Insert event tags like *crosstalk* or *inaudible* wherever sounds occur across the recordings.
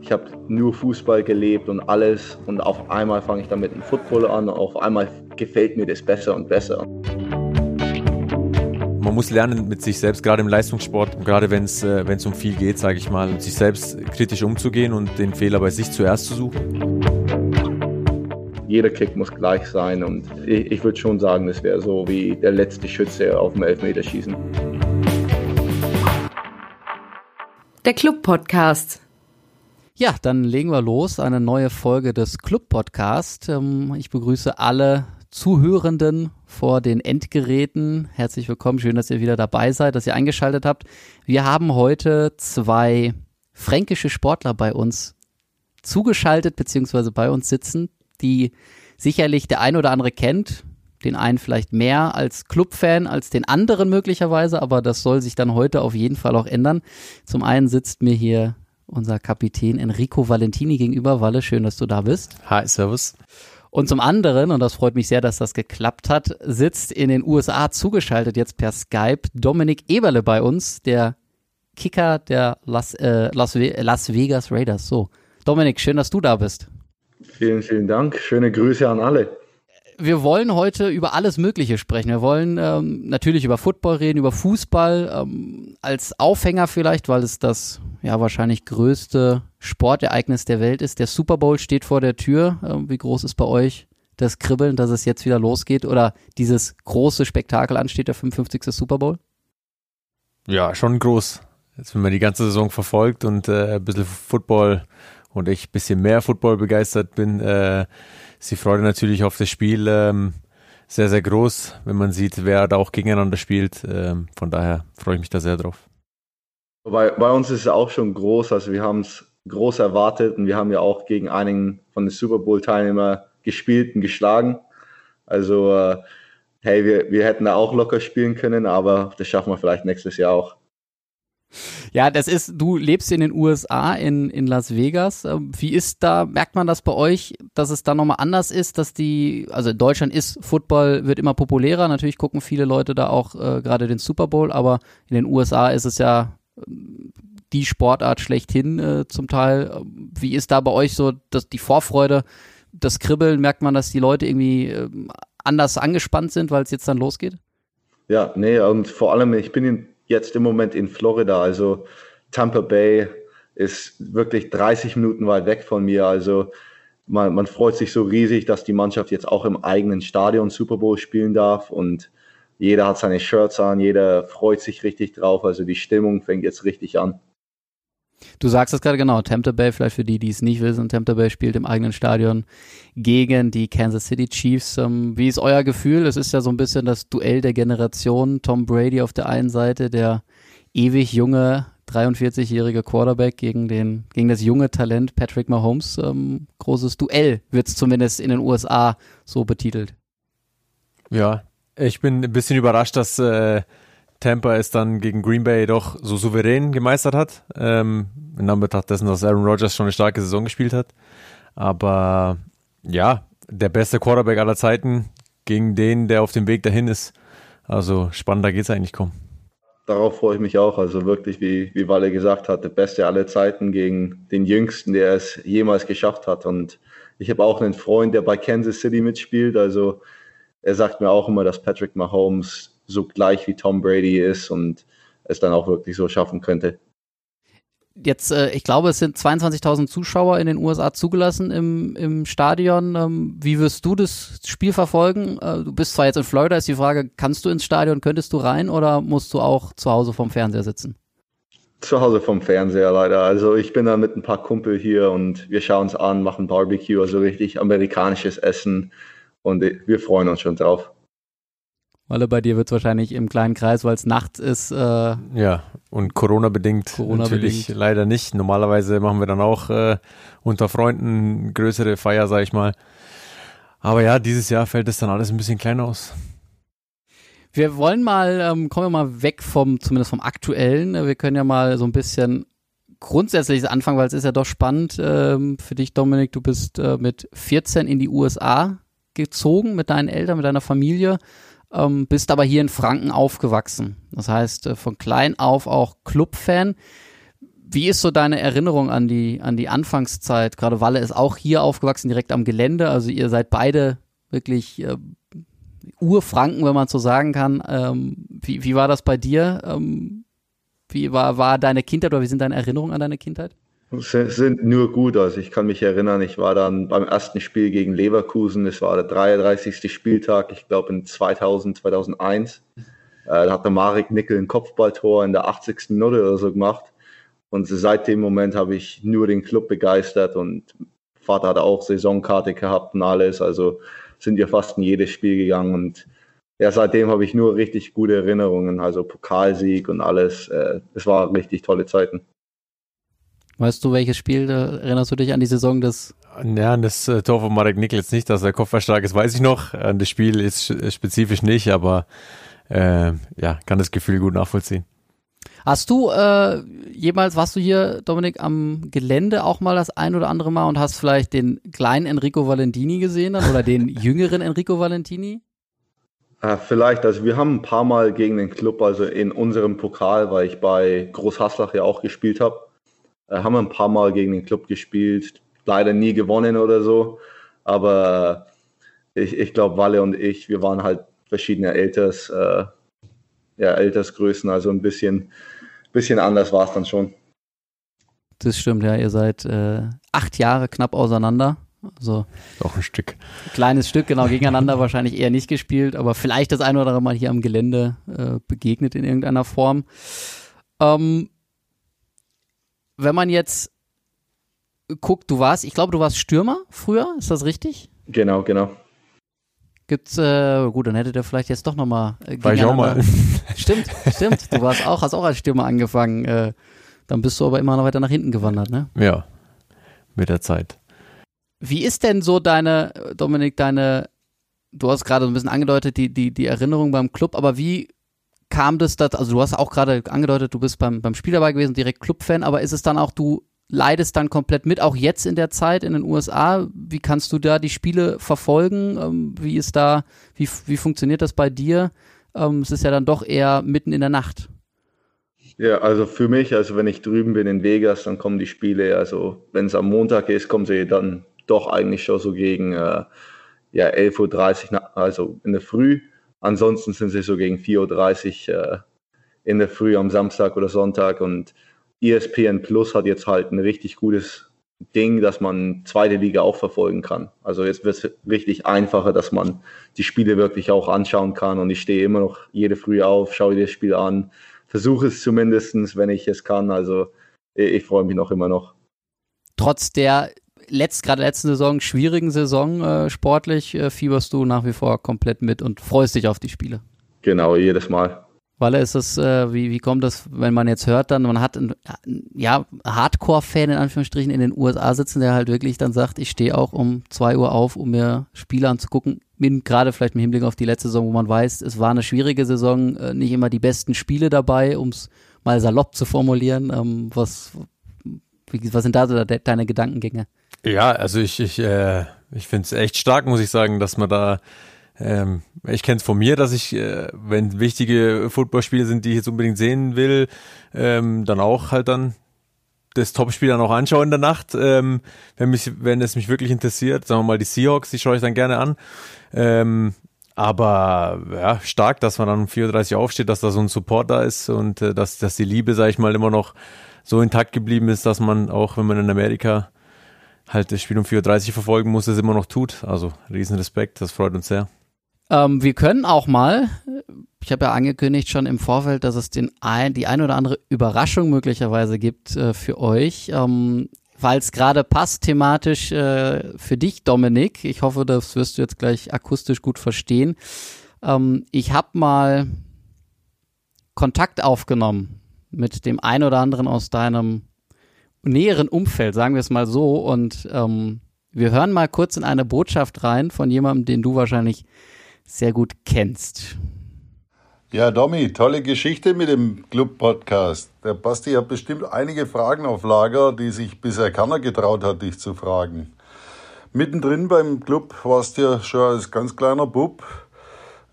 Ich habe nur Fußball gelebt und alles und auf einmal fange ich dann mit dem Football an und auf einmal gefällt mir das besser und besser. Man muss lernen, mit sich selbst, gerade im Leistungssport, gerade wenn es äh, um viel geht, sage ich mal, mit sich selbst kritisch umzugehen und den Fehler bei sich zuerst zu suchen. Jeder Kick muss gleich sein und ich, ich würde schon sagen, das wäre so wie der letzte Schütze auf dem Elfmeterschießen. Der Club Podcast. Ja, dann legen wir los. Eine neue Folge des Club Podcast. Ähm, ich begrüße alle Zuhörenden vor den Endgeräten. Herzlich willkommen. Schön, dass ihr wieder dabei seid, dass ihr eingeschaltet habt. Wir haben heute zwei fränkische Sportler bei uns zugeschaltet, beziehungsweise bei uns sitzen, die sicherlich der ein oder andere kennt. Den einen vielleicht mehr als Clubfan, als den anderen möglicherweise, aber das soll sich dann heute auf jeden Fall auch ändern. Zum einen sitzt mir hier unser Kapitän Enrico Valentini gegenüber. Walle, schön, dass du da bist. Hi, Servus. Und zum anderen, und das freut mich sehr, dass das geklappt hat, sitzt in den USA zugeschaltet jetzt per Skype Dominik Eberle bei uns, der Kicker der Las, äh, Las, Las Vegas Raiders. So, Dominik, schön, dass du da bist. Vielen, vielen Dank. Schöne Grüße an alle. Wir wollen heute über alles Mögliche sprechen. Wir wollen ähm, natürlich über Football reden, über Fußball ähm, als Aufhänger vielleicht, weil es das ja wahrscheinlich größte Sportereignis der Welt ist. Der Super Bowl steht vor der Tür. Ähm, wie groß ist bei euch das Kribbeln, dass es jetzt wieder losgeht oder dieses große Spektakel ansteht, der 55. Super Bowl? Ja, schon groß. Jetzt, wenn man die ganze Saison verfolgt und äh, ein bisschen Football und ich ein bisschen mehr Football begeistert bin, äh, ist die Freude natürlich auf das Spiel ähm, sehr, sehr groß, wenn man sieht, wer da auch gegeneinander spielt. Ähm, von daher freue ich mich da sehr drauf. Bei, bei uns ist es auch schon groß, also wir haben es groß erwartet und wir haben ja auch gegen einigen von den Super Bowl-Teilnehmern gespielt und geschlagen. Also, äh, hey, wir, wir hätten da auch locker spielen können, aber das schaffen wir vielleicht nächstes Jahr auch. Ja, das ist, du lebst in den USA, in, in Las Vegas. Ähm, wie ist da, merkt man das bei euch, dass es da nochmal anders ist, dass die, also in Deutschland ist Football, wird immer populärer. Natürlich gucken viele Leute da auch äh, gerade den Super Bowl, aber in den USA ist es ja ähm, die Sportart schlechthin äh, zum Teil. Wie ist da bei euch so dass die Vorfreude, das Kribbeln? Merkt man, dass die Leute irgendwie äh, anders angespannt sind, weil es jetzt dann losgeht? Ja, nee, und vor allem, ich bin in jetzt im Moment in Florida. Also Tampa Bay ist wirklich 30 Minuten weit weg von mir. Also man, man freut sich so riesig, dass die Mannschaft jetzt auch im eigenen Stadion Super Bowl spielen darf und jeder hat seine Shirts an, jeder freut sich richtig drauf. Also die Stimmung fängt jetzt richtig an. Du sagst es gerade genau, Tampa Bay, vielleicht für die, die es nicht wissen, Tampa Bay spielt im eigenen Stadion gegen die Kansas City Chiefs. Ähm, wie ist euer Gefühl? Es ist ja so ein bisschen das Duell der Generation. Tom Brady auf der einen Seite, der ewig junge 43-jährige Quarterback gegen, den, gegen das junge Talent Patrick Mahomes. Ähm, großes Duell wird es zumindest in den USA so betitelt. Ja, ich bin ein bisschen überrascht, dass äh, Tampa es dann gegen Green Bay doch so souverän gemeistert hat. Ähm, in Anbetracht dessen, dass Aaron Rodgers schon eine starke Saison gespielt hat. Aber ja, der beste Quarterback aller Zeiten gegen den, der auf dem Weg dahin ist. Also spannender geht es eigentlich kaum. Darauf freue ich mich auch. Also wirklich, wie, wie Walle gesagt hat, der beste aller Zeiten gegen den Jüngsten, der es jemals geschafft hat. Und ich habe auch einen Freund, der bei Kansas City mitspielt. Also er sagt mir auch immer, dass Patrick Mahomes so gleich wie Tom Brady ist und es dann auch wirklich so schaffen könnte. Jetzt, äh, ich glaube, es sind 22.000 Zuschauer in den USA zugelassen im, im Stadion. Ähm, wie wirst du das Spiel verfolgen? Äh, du bist zwar jetzt in Florida, ist die Frage, kannst du ins Stadion, könntest du rein oder musst du auch zu Hause vom Fernseher sitzen? Zu Hause vom Fernseher leider. Also ich bin da mit ein paar Kumpel hier und wir schauen es an, machen Barbecue, also richtig amerikanisches Essen und wir freuen uns schon drauf. Weil bei dir wird es wahrscheinlich im kleinen Kreis, weil es nachts ist. Äh, ja, und Corona-bedingt Corona natürlich bedingt. leider nicht. Normalerweise machen wir dann auch äh, unter Freunden größere Feier, sag ich mal. Aber ja, dieses Jahr fällt es dann alles ein bisschen klein aus. Wir wollen mal, ähm, kommen wir mal weg vom, zumindest vom aktuellen. Wir können ja mal so ein bisschen grundsätzlich anfangen, weil es ist ja doch spannend ähm, für dich, Dominik. Du bist äh, mit 14 in die USA gezogen mit deinen Eltern, mit deiner Familie ähm, bist aber hier in Franken aufgewachsen. Das heißt, äh, von klein auf auch Clubfan. wie ist so deine Erinnerung an die, an die Anfangszeit? Gerade Walle ist auch hier aufgewachsen, direkt am Gelände. Also ihr seid beide wirklich äh, Urfranken, wenn man so sagen kann. Ähm, wie, wie war das bei dir? Ähm, wie war, war deine Kindheit oder wie sind deine Erinnerungen an deine Kindheit? Sind nur gut. Also ich kann mich erinnern, ich war dann beim ersten Spiel gegen Leverkusen. Es war der 33. Spieltag, ich glaube in 2000, 2001. Äh, da hat der Marek Nickel ein Kopfballtor in der 80. Minute oder so gemacht. Und seit dem Moment habe ich nur den Club begeistert und Vater hat auch Saisonkarte gehabt und alles. Also sind wir fast in jedes Spiel gegangen und ja, seitdem habe ich nur richtig gute Erinnerungen, also Pokalsieg und alles. Äh, es war richtig tolle Zeiten. Weißt du, welches Spiel, erinnerst du dich an die Saison des ja, an das äh, Tor von Marek Nickels nicht, dass er kopfballstark ist, weiß ich noch. An das Spiel ist spezifisch nicht, aber äh, ja, kann das Gefühl gut nachvollziehen. Hast du äh, jemals, warst du hier, Dominik, am Gelände auch mal das ein oder andere Mal und hast vielleicht den kleinen Enrico Valentini gesehen dann, oder den *laughs* jüngeren Enrico Valentini? Äh, vielleicht, also wir haben ein paar Mal gegen den Club, also in unserem Pokal, weil ich bei Großhaslach ja auch gespielt habe, äh, haben wir ein paar Mal gegen den Club gespielt, leider nie gewonnen oder so, aber äh, ich, ich glaube, Walle und ich, wir waren halt verschiedene Alters, äh, ja, Altersgrößen, also ein bisschen, bisschen anders war es dann schon. Das stimmt, ja, ihr seid äh, acht Jahre knapp auseinander. Also auch ein Stück. Kleines Stück, genau, gegeneinander *laughs* wahrscheinlich eher nicht gespielt, aber vielleicht das ein oder andere Mal hier am Gelände äh, begegnet in irgendeiner Form. Ähm, wenn man jetzt guckt, du warst, ich glaube, du warst Stürmer früher, ist das richtig? Genau, genau. Gibt's, äh, gut, dann hättet ihr vielleicht jetzt doch nochmal. Äh, War ich auch mal. *laughs* Stimmt, stimmt. Du warst auch, hast auch als Stürmer angefangen. Äh, dann bist du aber immer noch weiter nach hinten gewandert, ne? Ja, mit der Zeit. Wie ist denn so deine, Dominik, deine, du hast gerade so ein bisschen angedeutet, die, die, die Erinnerung beim Club, aber wie kam das, dass, also du hast auch gerade angedeutet, du bist beim, beim Spiel dabei gewesen, direkt Clubfan, aber ist es dann auch, du leidest dann komplett mit, auch jetzt in der Zeit in den USA? Wie kannst du da die Spiele verfolgen? Ähm, wie ist da, wie, wie funktioniert das bei dir? Ähm, es ist ja dann doch eher mitten in der Nacht. Ja, also für mich, also wenn ich drüben bin in Vegas, dann kommen die Spiele, also wenn es am Montag ist, kommen sie dann doch eigentlich schon so gegen äh, ja, 11.30 Uhr, also in der Früh. Ansonsten sind sie so gegen 4.30 Uhr äh, in der Früh am Samstag oder Sonntag und ESPN Plus hat jetzt halt ein richtig gutes Ding, dass man zweite Liga auch verfolgen kann. Also jetzt wird es richtig einfacher, dass man die Spiele wirklich auch anschauen kann und ich stehe immer noch jede Früh auf, schaue das Spiel an, versuche es zumindest, wenn ich es kann. Also ich, ich freue mich noch immer noch. Trotz der letzt, gerade letzten Saison, schwierigen Saison äh, sportlich, äh, fieberst du nach wie vor komplett mit und freust dich auf die Spiele. Genau, jedes Mal. Weil ist es, äh, wie, wie kommt das, wenn man jetzt hört, dann, man hat einen, ja, Hardcore-Fan in Anführungsstrichen in den USA sitzen, der halt wirklich dann sagt, ich stehe auch um zwei Uhr auf, um mir Spiele anzugucken. Gerade vielleicht mit Hinblick auf die letzte Saison, wo man weiß, es war eine schwierige Saison, äh, nicht immer die besten Spiele dabei, um es mal salopp zu formulieren. Ähm, was, wie, was sind da so deine Gedankengänge? Ja, also ich, ich, äh, ich finde es echt stark, muss ich sagen, dass man da, ähm, ich kenne es von mir, dass ich, äh, wenn wichtige Footballspiele sind, die ich jetzt unbedingt sehen will, ähm, dann auch halt dann das Topspiel dann auch anschaue in der Nacht, ähm, wenn mich, wenn es mich wirklich interessiert. Sagen wir mal die Seahawks, die schaue ich dann gerne an. Ähm, aber ja, stark, dass man dann um 4.30 Uhr aufsteht, dass da so ein Support da ist und äh, dass, dass die Liebe, sag ich mal, immer noch so intakt geblieben ist, dass man auch, wenn man in Amerika halt das Spiel um 4.30 Uhr verfolgen muss, es immer noch tut. Also riesen Respekt, das freut uns sehr. Ähm, wir können auch mal, ich habe ja angekündigt schon im Vorfeld, dass es den ein, die ein oder andere Überraschung möglicherweise gibt äh, für euch. Ähm, weil es gerade passt thematisch äh, für dich, Dominik. Ich hoffe, das wirst du jetzt gleich akustisch gut verstehen. Ähm, ich habe mal Kontakt aufgenommen mit dem einen oder anderen aus deinem näheren Umfeld, sagen wir es mal so. Und ähm, wir hören mal kurz in eine Botschaft rein von jemandem, den du wahrscheinlich sehr gut kennst. Ja, Domi, tolle Geschichte mit dem Club-Podcast. Der Basti hat bestimmt einige Fragen auf Lager, die sich bisher keiner getraut hat, dich zu fragen. Mittendrin beim Club warst du ja schon als ganz kleiner Bub.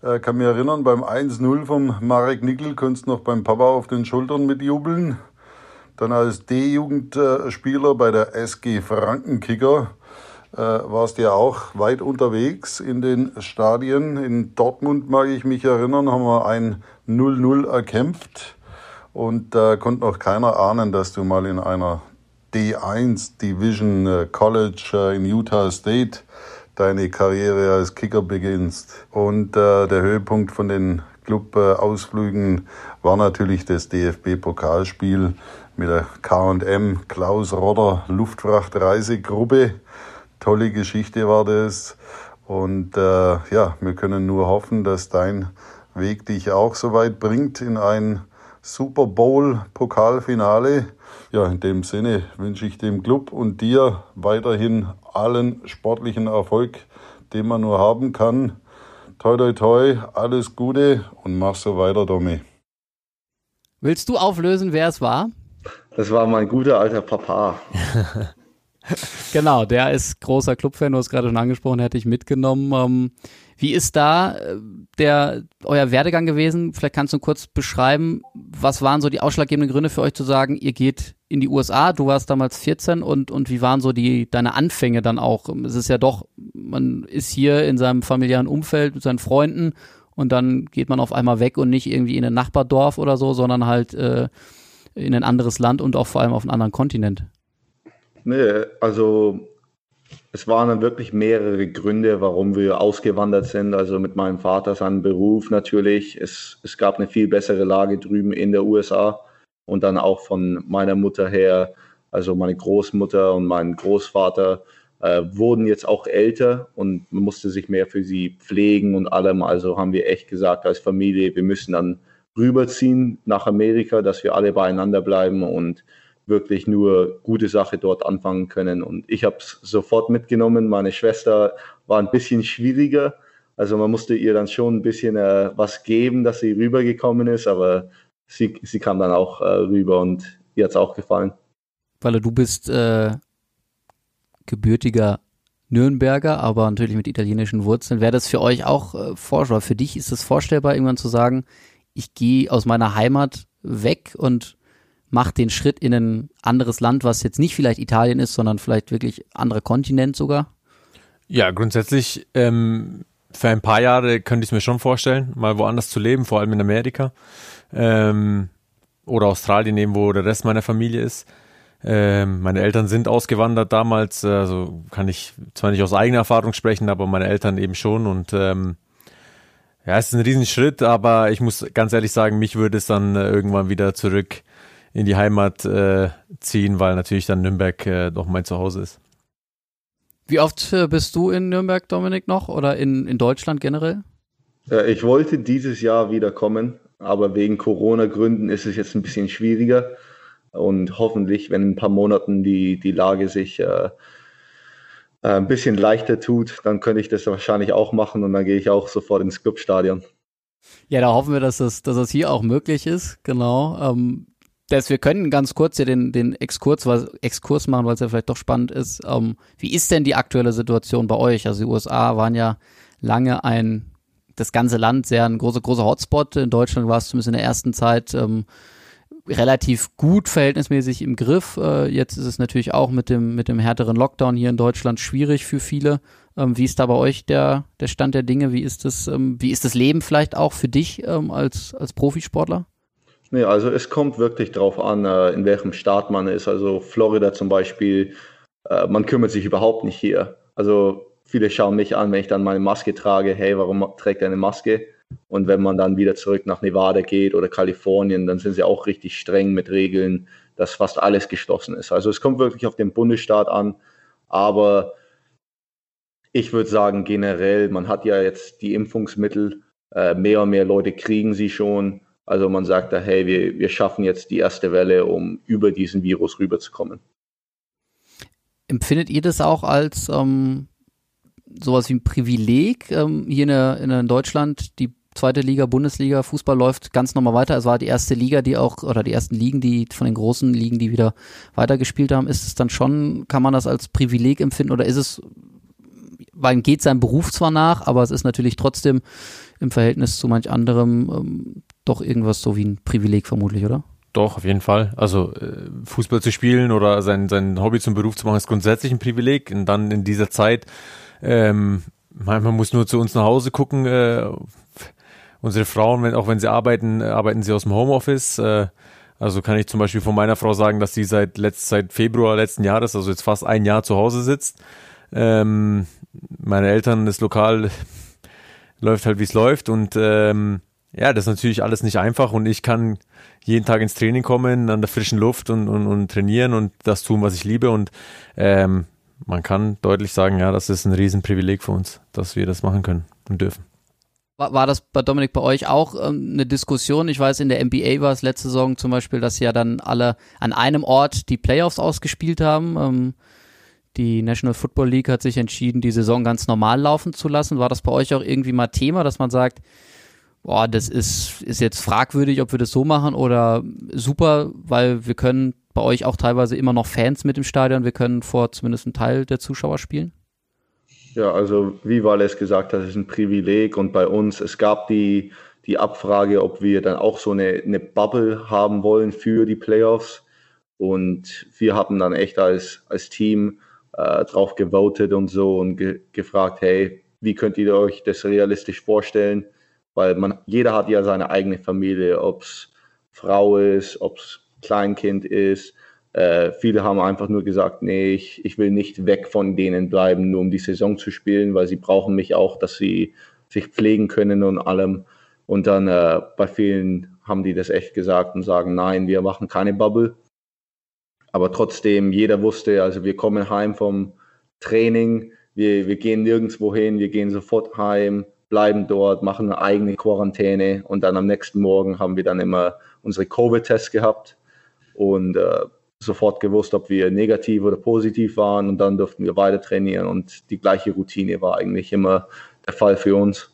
Ich kann mich erinnern, beim 1-0 vom Marek Nickel konntest du noch beim Papa auf den Schultern mitjubeln. dann als D-Jugendspieler bei der SG Frankenkicker äh, warst ja auch weit unterwegs in den Stadien. In Dortmund, mag ich mich erinnern, haben wir ein 0-0 erkämpft. Und da äh, konnte noch keiner ahnen, dass du mal in einer D1 Division äh, College äh, in Utah State deine Karriere als Kicker beginnst. Und äh, der Höhepunkt von den Club-Ausflügen war natürlich das DFB-Pokalspiel mit der K&M Klaus Rodder Luftfrachtreisegruppe. Tolle Geschichte war das. Und äh, ja, wir können nur hoffen, dass dein Weg dich auch so weit bringt in ein Super Bowl Pokalfinale. Ja, in dem Sinne wünsche ich dem Club und dir weiterhin allen sportlichen Erfolg, den man nur haben kann. Toi, toi, toi, alles Gute und mach so weiter, Domi. Willst du auflösen, wer es war? Das war mein guter alter Papa. *laughs* genau, der ist großer Clubfan, du hast gerade schon angesprochen, hätte ich mitgenommen. Ähm, wie ist da äh, der euer Werdegang gewesen? Vielleicht kannst du kurz beschreiben, was waren so die ausschlaggebenden Gründe für euch zu sagen, ihr geht in die USA, du warst damals 14 und, und wie waren so die deine Anfänge dann auch? Es ist ja doch, man ist hier in seinem familiären Umfeld mit seinen Freunden und dann geht man auf einmal weg und nicht irgendwie in ein Nachbardorf oder so, sondern halt äh, in ein anderes Land und auch vor allem auf einen anderen Kontinent. Nee, also es waren dann wirklich mehrere Gründe, warum wir ausgewandert sind. Also mit meinem Vater, seinem Beruf natürlich. Es, es gab eine viel bessere Lage drüben in der USA und dann auch von meiner Mutter her, also meine Großmutter und mein Großvater äh, wurden jetzt auch älter und man musste sich mehr für sie pflegen und allem. Also haben wir echt gesagt als Familie, wir müssen dann rüberziehen nach Amerika, dass wir alle beieinander bleiben und wirklich nur gute Sache dort anfangen können. Und ich habe es sofort mitgenommen. Meine Schwester war ein bisschen schwieriger. Also man musste ihr dann schon ein bisschen äh, was geben, dass sie rübergekommen ist, aber sie, sie kam dann auch äh, rüber und ihr hat es auch gefallen. Weil du bist äh, gebürtiger Nürnberger, aber natürlich mit italienischen Wurzeln. Wäre das für euch auch äh, vorstellbar? Für dich ist es vorstellbar, irgendwann zu sagen, ich gehe aus meiner Heimat weg und macht den Schritt in ein anderes Land, was jetzt nicht vielleicht Italien ist, sondern vielleicht wirklich anderer Kontinent sogar? Ja, grundsätzlich ähm, für ein paar Jahre könnte ich es mir schon vorstellen, mal woanders zu leben, vor allem in Amerika ähm, oder Australien, eben wo der Rest meiner Familie ist. Ähm, meine Eltern sind ausgewandert damals, also kann ich zwar nicht aus eigener Erfahrung sprechen, aber meine Eltern eben schon und ähm, ja, es ist ein Riesenschritt, aber ich muss ganz ehrlich sagen, mich würde es dann äh, irgendwann wieder zurück in die Heimat äh, ziehen, weil natürlich dann Nürnberg äh, doch mein Zuhause ist. Wie oft äh, bist du in Nürnberg, Dominik, noch oder in, in Deutschland generell? Äh, ich wollte dieses Jahr wieder kommen, aber wegen Corona-Gründen ist es jetzt ein bisschen schwieriger. Und hoffentlich, wenn in ein paar Monaten die, die Lage sich äh, äh, ein bisschen leichter tut, dann könnte ich das wahrscheinlich auch machen und dann gehe ich auch sofort ins Clubstadion. Ja, da hoffen wir, dass das, dass das hier auch möglich ist, genau. Ähm, das, wir können ganz kurz hier den, den Exkurs, was, Exkurs machen, weil es ja vielleicht doch spannend ist. Ähm, wie ist denn die aktuelle Situation bei euch? Also die USA waren ja lange ein, das ganze Land sehr ein großer, großer Hotspot. In Deutschland war es zumindest in der ersten Zeit ähm, relativ gut verhältnismäßig im Griff. Äh, jetzt ist es natürlich auch mit dem, mit dem härteren Lockdown hier in Deutschland schwierig für viele. Ähm, wie ist da bei euch der, der Stand der Dinge? Wie ist das, ähm, wie ist das Leben vielleicht auch für dich ähm, als, als Profisportler? Nee, also es kommt wirklich darauf an, äh, in welchem Staat man ist. Also Florida zum Beispiel, äh, man kümmert sich überhaupt nicht hier. Also viele schauen mich an, wenn ich dann meine Maske trage, hey, warum trägt er eine Maske? Und wenn man dann wieder zurück nach Nevada geht oder Kalifornien, dann sind sie auch richtig streng mit Regeln, dass fast alles geschlossen ist. Also es kommt wirklich auf den Bundesstaat an, aber ich würde sagen, generell, man hat ja jetzt die Impfungsmittel, äh, mehr und mehr Leute kriegen sie schon. Also man sagt da, hey, wir, wir schaffen jetzt die erste Welle, um über diesen Virus rüberzukommen. Empfindet ihr das auch als ähm, sowas wie ein Privileg ähm, hier in, der, in Deutschland? Die zweite Liga, Bundesliga, Fußball läuft ganz normal weiter. Es war die erste Liga, die auch, oder die ersten Ligen, die von den großen Ligen, die wieder weitergespielt haben. Ist es dann schon, kann man das als Privileg empfinden oder ist es, weil geht sein Beruf zwar nach, aber es ist natürlich trotzdem im Verhältnis zu manch anderem ähm, doch irgendwas so wie ein Privileg vermutlich, oder? Doch, auf jeden Fall. Also äh, Fußball zu spielen oder sein, sein Hobby zum Beruf zu machen, ist grundsätzlich ein Privileg. Und dann in dieser Zeit, ähm, man, muss nur zu uns nach Hause gucken. Äh, unsere Frauen, wenn, auch wenn sie arbeiten, arbeiten sie aus dem Homeoffice. Äh, also kann ich zum Beispiel von meiner Frau sagen, dass sie seit, letzt, seit Februar letzten Jahres, also jetzt fast ein Jahr zu Hause sitzt. Ähm, meine Eltern, das Lokal *laughs* läuft halt, wie es läuft. Und ähm, ja, das ist natürlich alles nicht einfach. Und ich kann jeden Tag ins Training kommen, an der frischen Luft und, und, und trainieren und das tun, was ich liebe. Und ähm, man kann deutlich sagen, ja, das ist ein Riesenprivileg für uns, dass wir das machen können und dürfen. War, war das bei Dominik bei euch auch ähm, eine Diskussion? Ich weiß, in der NBA war es letzte Saison zum Beispiel, dass ja dann alle an einem Ort die Playoffs ausgespielt haben. Ähm, die National Football League hat sich entschieden, die Saison ganz normal laufen zu lassen. War das bei euch auch irgendwie mal Thema, dass man sagt, boah, das ist, ist jetzt fragwürdig, ob wir das so machen oder super, weil wir können bei euch auch teilweise immer noch Fans mit im Stadion. Wir können vor zumindest einen Teil der Zuschauer spielen. Ja, also wie Wallace gesagt hat, es ist ein Privileg und bei uns, es gab die, die Abfrage, ob wir dann auch so eine, eine Bubble haben wollen für die Playoffs. Und wir haben dann echt als, als Team äh, drauf gewotet und so und ge gefragt, hey, wie könnt ihr euch das realistisch vorstellen? Weil man, jeder hat ja seine eigene Familie, ob es Frau ist, ob es Kleinkind ist. Äh, viele haben einfach nur gesagt, nee, ich, ich will nicht weg von denen bleiben, nur um die Saison zu spielen, weil sie brauchen mich auch, dass sie sich pflegen können und allem. Und dann äh, bei vielen haben die das echt gesagt und sagen, nein, wir machen keine Bubble. Aber trotzdem, jeder wusste, also wir kommen heim vom Training, wir, wir gehen nirgendwo hin, wir gehen sofort heim, bleiben dort, machen eine eigene Quarantäne und dann am nächsten Morgen haben wir dann immer unsere Covid-Tests gehabt und äh, sofort gewusst, ob wir negativ oder positiv waren und dann durften wir weiter trainieren und die gleiche Routine war eigentlich immer der Fall für uns.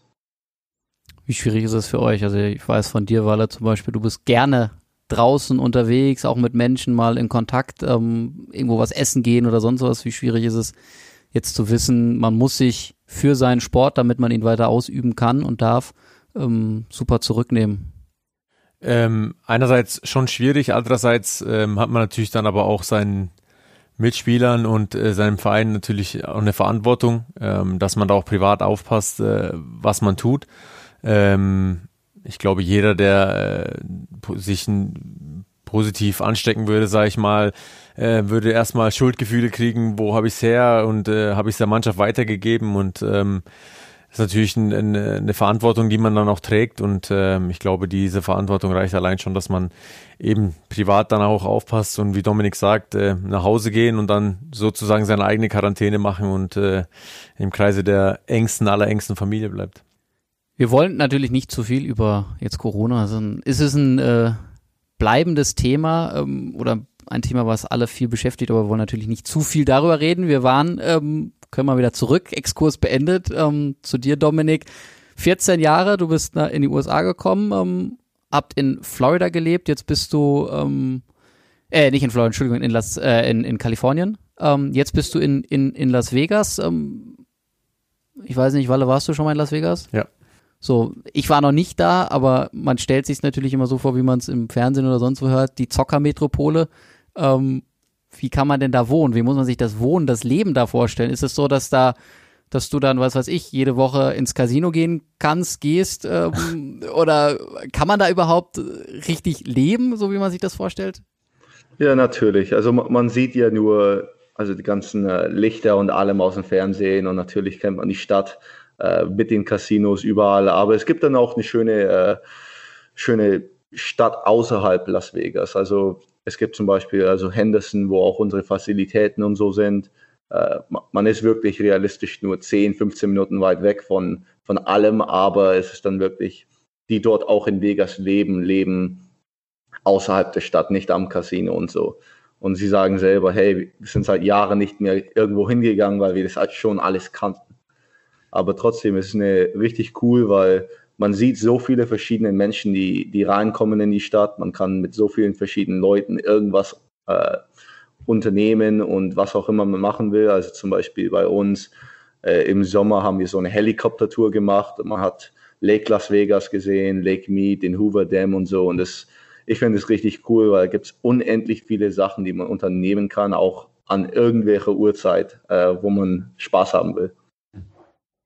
Wie schwierig ist es für euch? Also ich weiß von dir, Walle, zum Beispiel, du bist gerne draußen unterwegs, auch mit Menschen mal in Kontakt, ähm, irgendwo was essen gehen oder sonst was. Wie schwierig ist es jetzt zu wissen, man muss sich für seinen Sport, damit man ihn weiter ausüben kann und darf, ähm, super zurücknehmen? Ähm, einerseits schon schwierig, andererseits ähm, hat man natürlich dann aber auch seinen Mitspielern und äh, seinem Verein natürlich auch eine Verantwortung, ähm, dass man da auch privat aufpasst, äh, was man tut. Ähm, ich glaube, jeder, der äh, sich ein, positiv anstecken würde, sage ich mal, äh, würde erstmal Schuldgefühle kriegen, wo habe ich es her und äh, habe ich es der Mannschaft weitergegeben und ähm, ist natürlich ein, ein, eine Verantwortung, die man dann auch trägt und ähm, ich glaube, diese Verantwortung reicht allein schon, dass man eben privat dann auch aufpasst und wie Dominik sagt, äh, nach Hause gehen und dann sozusagen seine eigene Quarantäne machen und äh, im Kreise der engsten, allerengsten Familie bleibt. Wir wollen natürlich nicht zu viel über jetzt Corona, also ist es ein äh, bleibendes Thema ähm, oder ein Thema, was alle viel beschäftigt, aber wir wollen natürlich nicht zu viel darüber reden. Wir waren ähm, können wir wieder zurück. Exkurs beendet. Ähm, zu dir, Dominik. 14 Jahre, du bist in die USA gekommen, ähm, habt in Florida gelebt, jetzt bist du, ähm, äh, nicht in Florida, Entschuldigung, in, Las, äh, in, in Kalifornien. Ähm, jetzt bist du in, in, in Las Vegas. Ähm, ich weiß nicht, Walle, warst du schon mal in Las Vegas? Ja. So, ich war noch nicht da, aber man stellt sich natürlich immer so vor, wie man es im Fernsehen oder sonst wo hört, die Zockermetropole. Ähm, wie kann man denn da wohnen? Wie muss man sich das Wohnen, das Leben da vorstellen? Ist es so, dass da, dass du dann, was weiß ich, jede Woche ins Casino gehen kannst, gehst? Ähm, *laughs* oder kann man da überhaupt richtig leben, so wie man sich das vorstellt? Ja, natürlich. Also man sieht ja nur also die ganzen äh, Lichter und allem aus dem Fernsehen und natürlich kennt man die Stadt äh, mit den Casinos überall. Aber es gibt dann auch eine schöne, äh, schöne Stadt außerhalb Las Vegas. Also es gibt zum Beispiel also Henderson, wo auch unsere Fazilitäten und so sind. Äh, man ist wirklich realistisch nur 10, 15 Minuten weit weg von, von allem, aber es ist dann wirklich, die dort auch in Vegas leben, leben außerhalb der Stadt, nicht am Casino und so. Und sie sagen selber, hey, wir sind seit Jahren nicht mehr irgendwo hingegangen, weil wir das halt schon alles kannten. Aber trotzdem ist es eine richtig cool, weil man sieht so viele verschiedene Menschen, die, die reinkommen in die Stadt. Man kann mit so vielen verschiedenen Leuten irgendwas äh, unternehmen und was auch immer man machen will. Also zum Beispiel bei uns äh, im Sommer haben wir so eine Helikoptertour gemacht. Man hat Lake Las Vegas gesehen, Lake Mead, den Hoover Dam und so. Und es ich finde es richtig cool, weil es gibt unendlich viele Sachen, die man unternehmen kann, auch an irgendwelcher Uhrzeit, äh, wo man Spaß haben will.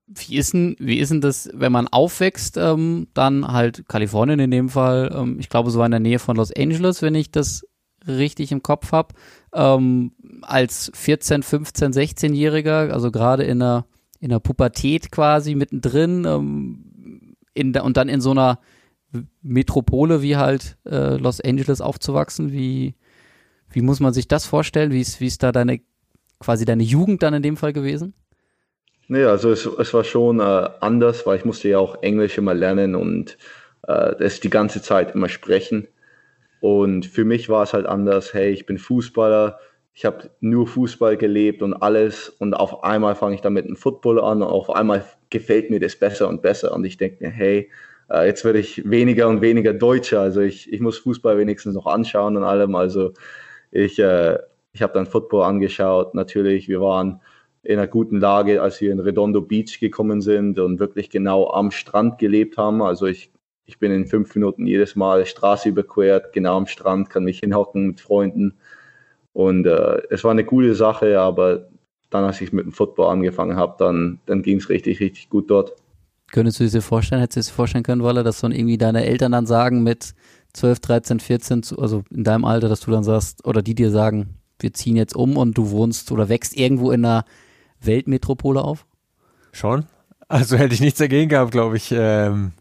Wie ist denn, wie ist denn das, wenn man aufwächst, ähm, dann halt Kalifornien in dem Fall, ähm, ich glaube, so in der Nähe von Los Angeles, wenn ich das richtig im Kopf habe, ähm, als 14, 15, 16-Jähriger, also gerade in der, in der Pubertät quasi mittendrin, ähm, in und dann in so einer Metropole wie halt äh, Los Angeles aufzuwachsen, wie, wie muss man sich das vorstellen? Wie ist, wie ist da deine, quasi deine Jugend dann in dem Fall gewesen? Nee, also es, es war schon äh, anders, weil ich musste ja auch Englisch immer lernen und äh, das die ganze Zeit immer sprechen. Und für mich war es halt anders, hey, ich bin Fußballer, ich habe nur Fußball gelebt und alles. Und auf einmal fange ich dann mit dem Football an und auf einmal gefällt mir das besser und besser. Und ich denke mir, hey, äh, jetzt werde ich weniger und weniger Deutscher, also ich, ich muss Fußball wenigstens noch anschauen und allem, also ich, äh, ich habe dann Football angeschaut, natürlich, wir waren in einer guten Lage, als wir in Redondo Beach gekommen sind und wirklich genau am Strand gelebt haben, also ich ich bin in fünf Minuten jedes Mal Straße überquert, genau am Strand, kann mich hinhocken mit Freunden. Und äh, es war eine coole Sache, aber dann, als ich mit dem Football angefangen habe, dann, dann ging es richtig, richtig gut dort. Könntest du dir vorstellen, hättest du dir vorstellen können, Walle, dass dann irgendwie deine Eltern dann sagen mit 12, 13, 14, also in deinem Alter, dass du dann sagst, oder die dir sagen, wir ziehen jetzt um und du wohnst oder wächst irgendwo in einer Weltmetropole auf? Schon. Also hätte ich nichts dagegen gehabt, glaube ich. Ähm,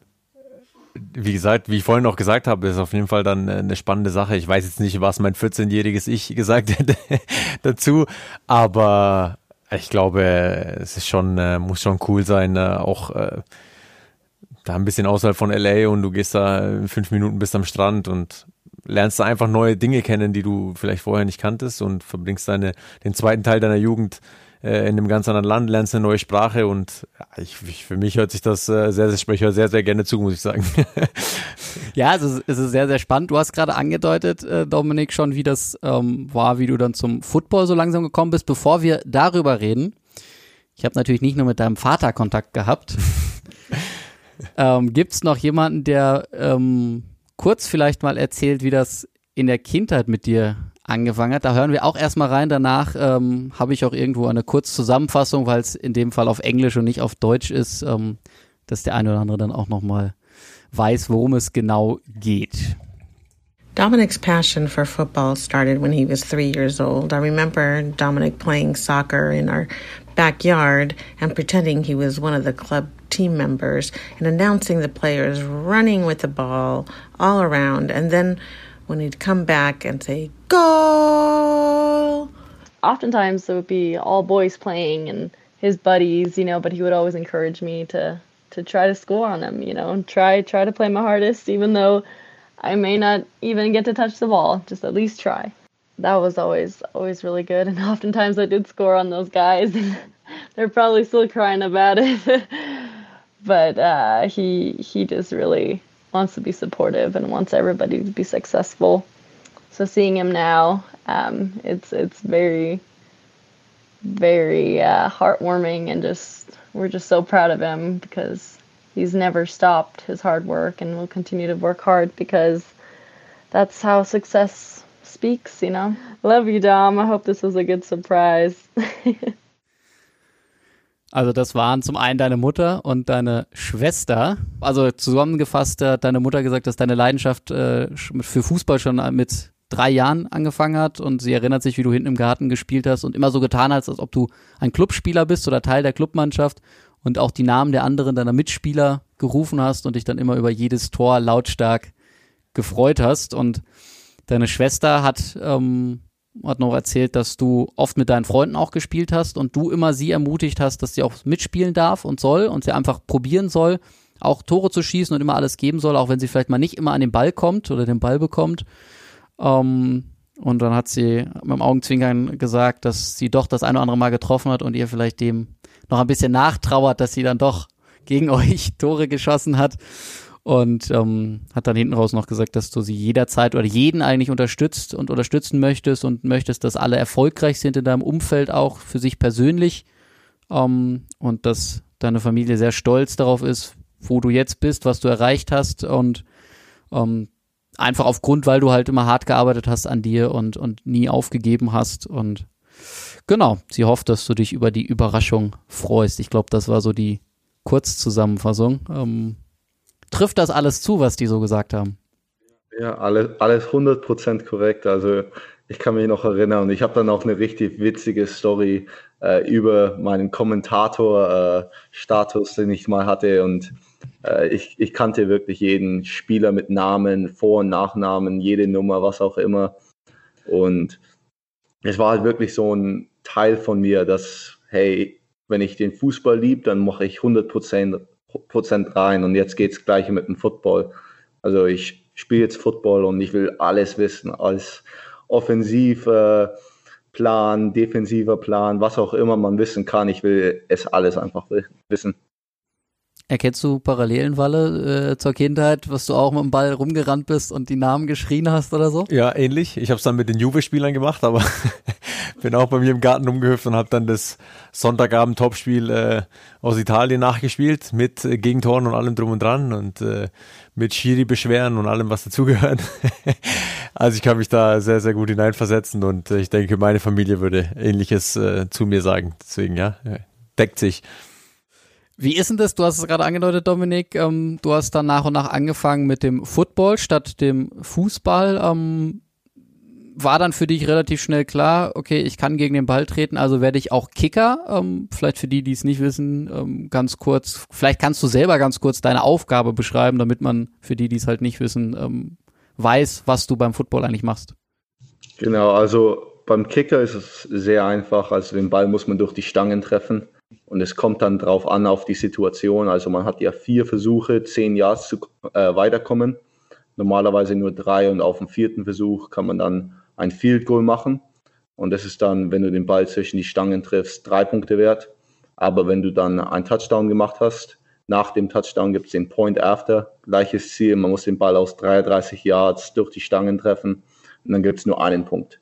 wie gesagt, wie ich vorhin auch gesagt habe, ist auf jeden Fall dann eine spannende Sache. Ich weiß jetzt nicht, was mein 14-jähriges Ich gesagt *laughs* hätte dazu, aber ich glaube, es ist schon, äh, muss schon cool sein, äh, auch äh, da ein bisschen außerhalb von LA und du gehst da fünf Minuten bis am Strand und lernst da einfach neue Dinge kennen, die du vielleicht vorher nicht kanntest und verbringst deine, den zweiten Teil deiner Jugend äh, in einem ganz anderen Land, lernst eine neue Sprache und ich, ich, für mich hört sich das äh, sehr, sehr, ich höre sehr, sehr gerne zu, muss ich sagen. *laughs* ja, es ist, es ist sehr, sehr spannend. Du hast gerade angedeutet, äh, Dominik, schon, wie das ähm, war, wie du dann zum Football so langsam gekommen bist. Bevor wir darüber reden, ich habe natürlich nicht nur mit deinem Vater Kontakt gehabt. *laughs* ähm, Gibt es noch jemanden, der ähm, kurz vielleicht mal erzählt, wie das in der Kindheit mit dir angefangen hat. Da hören wir auch erstmal rein. Danach ähm, habe ich auch irgendwo eine Kurzzusammenfassung, weil es in dem Fall auf Englisch und nicht auf Deutsch ist, ähm, dass der eine oder andere dann auch nochmal weiß, worum es genau geht. Dominic's passion for football started when he was three years old. I remember Dominic playing soccer in our backyard and pretending he was one of the club team members and announcing the players running with the ball all around. And then when he'd come back and say, goal. Oftentimes it would be all boys playing and his buddies, you know, but he would always encourage me to to try to score on them, you know, and try try to play my hardest even though I may not even get to touch the ball, just at least try. That was always always really good and *laughs* oftentimes I did score on those guys and *laughs* they're probably still crying about it. *laughs* but uh, he he just really wants to be supportive and wants everybody to be successful. So seeing him now, um, it's it's very, very uh, heartwarming and just we're just so proud of him because he's never stopped his hard work and will continue to work hard because that's how success speaks, you know. Love you, Dom. I hope this was a good surprise. *laughs* Also das waren zum einen deine Mutter und deine Schwester. Also zusammengefasst hat deine Mutter gesagt, dass deine Leidenschaft äh, für Fußball schon mit drei Jahren angefangen hat und sie erinnert sich, wie du hinten im Garten gespielt hast und immer so getan hast, als ob du ein Clubspieler bist oder Teil der Clubmannschaft und auch die Namen der anderen deiner Mitspieler gerufen hast und dich dann immer über jedes Tor lautstark gefreut hast. Und deine Schwester hat ähm, hat noch erzählt, dass du oft mit deinen Freunden auch gespielt hast und du immer sie ermutigt hast, dass sie auch mitspielen darf und soll und sie einfach probieren soll, auch Tore zu schießen und immer alles geben soll, auch wenn sie vielleicht mal nicht immer an den Ball kommt oder den Ball bekommt. Ähm, und dann hat sie mit dem Augenzwinkern gesagt, dass sie doch das eine oder andere Mal getroffen hat und ihr vielleicht dem noch ein bisschen nachtrauert, dass sie dann doch gegen *laughs* euch Tore geschossen hat und ähm, hat dann hinten raus noch gesagt, dass du sie jederzeit oder jeden eigentlich unterstützt und unterstützen möchtest und möchtest, dass alle erfolgreich sind in deinem Umfeld auch für sich persönlich ähm, und dass deine Familie sehr stolz darauf ist, wo du jetzt bist, was du erreicht hast und ähm, einfach aufgrund, weil du halt immer hart gearbeitet hast an dir und, und nie aufgegeben hast. Und genau, sie hofft, dass du dich über die Überraschung freust. Ich glaube, das war so die Kurzzusammenfassung. Ähm, trifft das alles zu, was die so gesagt haben? Ja, alles, alles 100% korrekt. Also ich kann mich noch erinnern und ich habe dann auch eine richtig witzige Story äh, über meinen Kommentator-Status, äh, den ich mal hatte und äh, ich, ich kannte wirklich jeden Spieler mit Namen, Vor- und Nachnamen, jede Nummer, was auch immer. Und es war halt wirklich so ein Teil von mir, dass, hey, wenn ich den Fußball liebe, dann mache ich 100 Prozent rein. Und jetzt geht es gleich mit dem Football. Also ich spiele jetzt Football und ich will alles wissen, als offensiver Plan, defensiver Plan, was auch immer man wissen kann. Ich will es alles einfach wissen. Erkennst du Parallelen, Walle, äh, zur Kindheit, was du auch mit dem Ball rumgerannt bist und die Namen geschrien hast oder so? Ja, ähnlich. Ich habe es dann mit den Juve-Spielern gemacht, aber *laughs* bin auch bei mir im Garten rumgehüpft und habe dann das Sonntagabend-Topspiel äh, aus Italien nachgespielt mit äh, Gegentoren und allem drum und dran und äh, mit Schiri-Beschweren und allem, was dazugehört. *laughs* also ich kann mich da sehr, sehr gut hineinversetzen und äh, ich denke, meine Familie würde Ähnliches äh, zu mir sagen. Deswegen, ja, deckt sich. Wie ist denn das? Du hast es gerade angedeutet, Dominik. Ähm, du hast dann nach und nach angefangen mit dem Football statt dem Fußball. Ähm, war dann für dich relativ schnell klar, okay, ich kann gegen den Ball treten, also werde ich auch Kicker. Ähm, vielleicht für die, die es nicht wissen, ähm, ganz kurz. Vielleicht kannst du selber ganz kurz deine Aufgabe beschreiben, damit man für die, die es halt nicht wissen, ähm, weiß, was du beim Football eigentlich machst. Genau, also beim Kicker ist es sehr einfach. Also den Ball muss man durch die Stangen treffen. Und es kommt dann drauf an, auf die Situation. Also man hat ja vier Versuche, zehn Yards zu äh, weiterkommen. Normalerweise nur drei und auf dem vierten Versuch kann man dann ein Field Goal machen. Und das ist dann, wenn du den Ball zwischen die Stangen triffst, drei Punkte wert. Aber wenn du dann einen Touchdown gemacht hast, nach dem Touchdown gibt es den Point After, gleiches Ziel. Man muss den Ball aus 33 Yards durch die Stangen treffen und dann gibt es nur einen Punkt.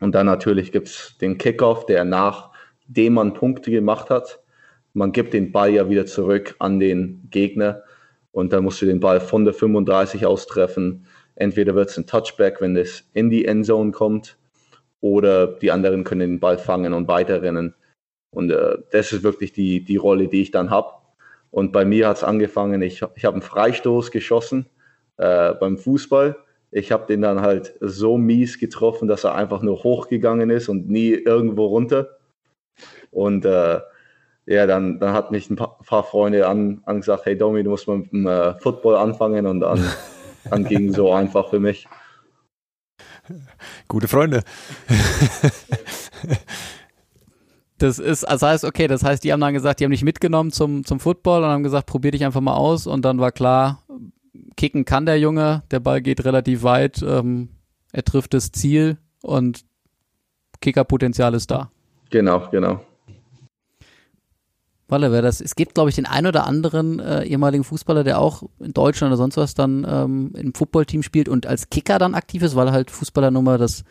Und dann natürlich gibt es den Kickoff, der nach dem man Punkte gemacht hat. Man gibt den Ball ja wieder zurück an den Gegner und dann musst du den Ball von der 35 aus treffen. Entweder wird es ein Touchback, wenn es in die Endzone kommt, oder die anderen können den Ball fangen und weiterrennen. Und äh, das ist wirklich die, die Rolle, die ich dann habe. Und bei mir hat es angefangen, ich, ich habe einen Freistoß geschossen äh, beim Fußball. Ich habe den dann halt so mies getroffen, dass er einfach nur hochgegangen ist und nie irgendwo runter. Und äh, ja, dann, dann hat mich ein paar, paar Freunde an, angesagt, hey Domi, du musst mal mit dem äh, Football anfangen und dann, *laughs* dann ging so einfach für mich. Gute Freunde. das ist, das heißt, okay, das heißt, die haben dann gesagt, die haben dich mitgenommen zum, zum Football und haben gesagt, probier dich einfach mal aus und dann war klar, kicken kann der Junge, der Ball geht relativ weit, ähm, er trifft das Ziel und Kickerpotenzial ist da. Genau, genau. Walle, wer das, es gibt, glaube ich, den einen oder anderen äh, ehemaligen Fußballer, der auch in Deutschland oder sonst was dann ähm, im Footballteam spielt und als Kicker dann aktiv ist, weil halt Fußballernummer das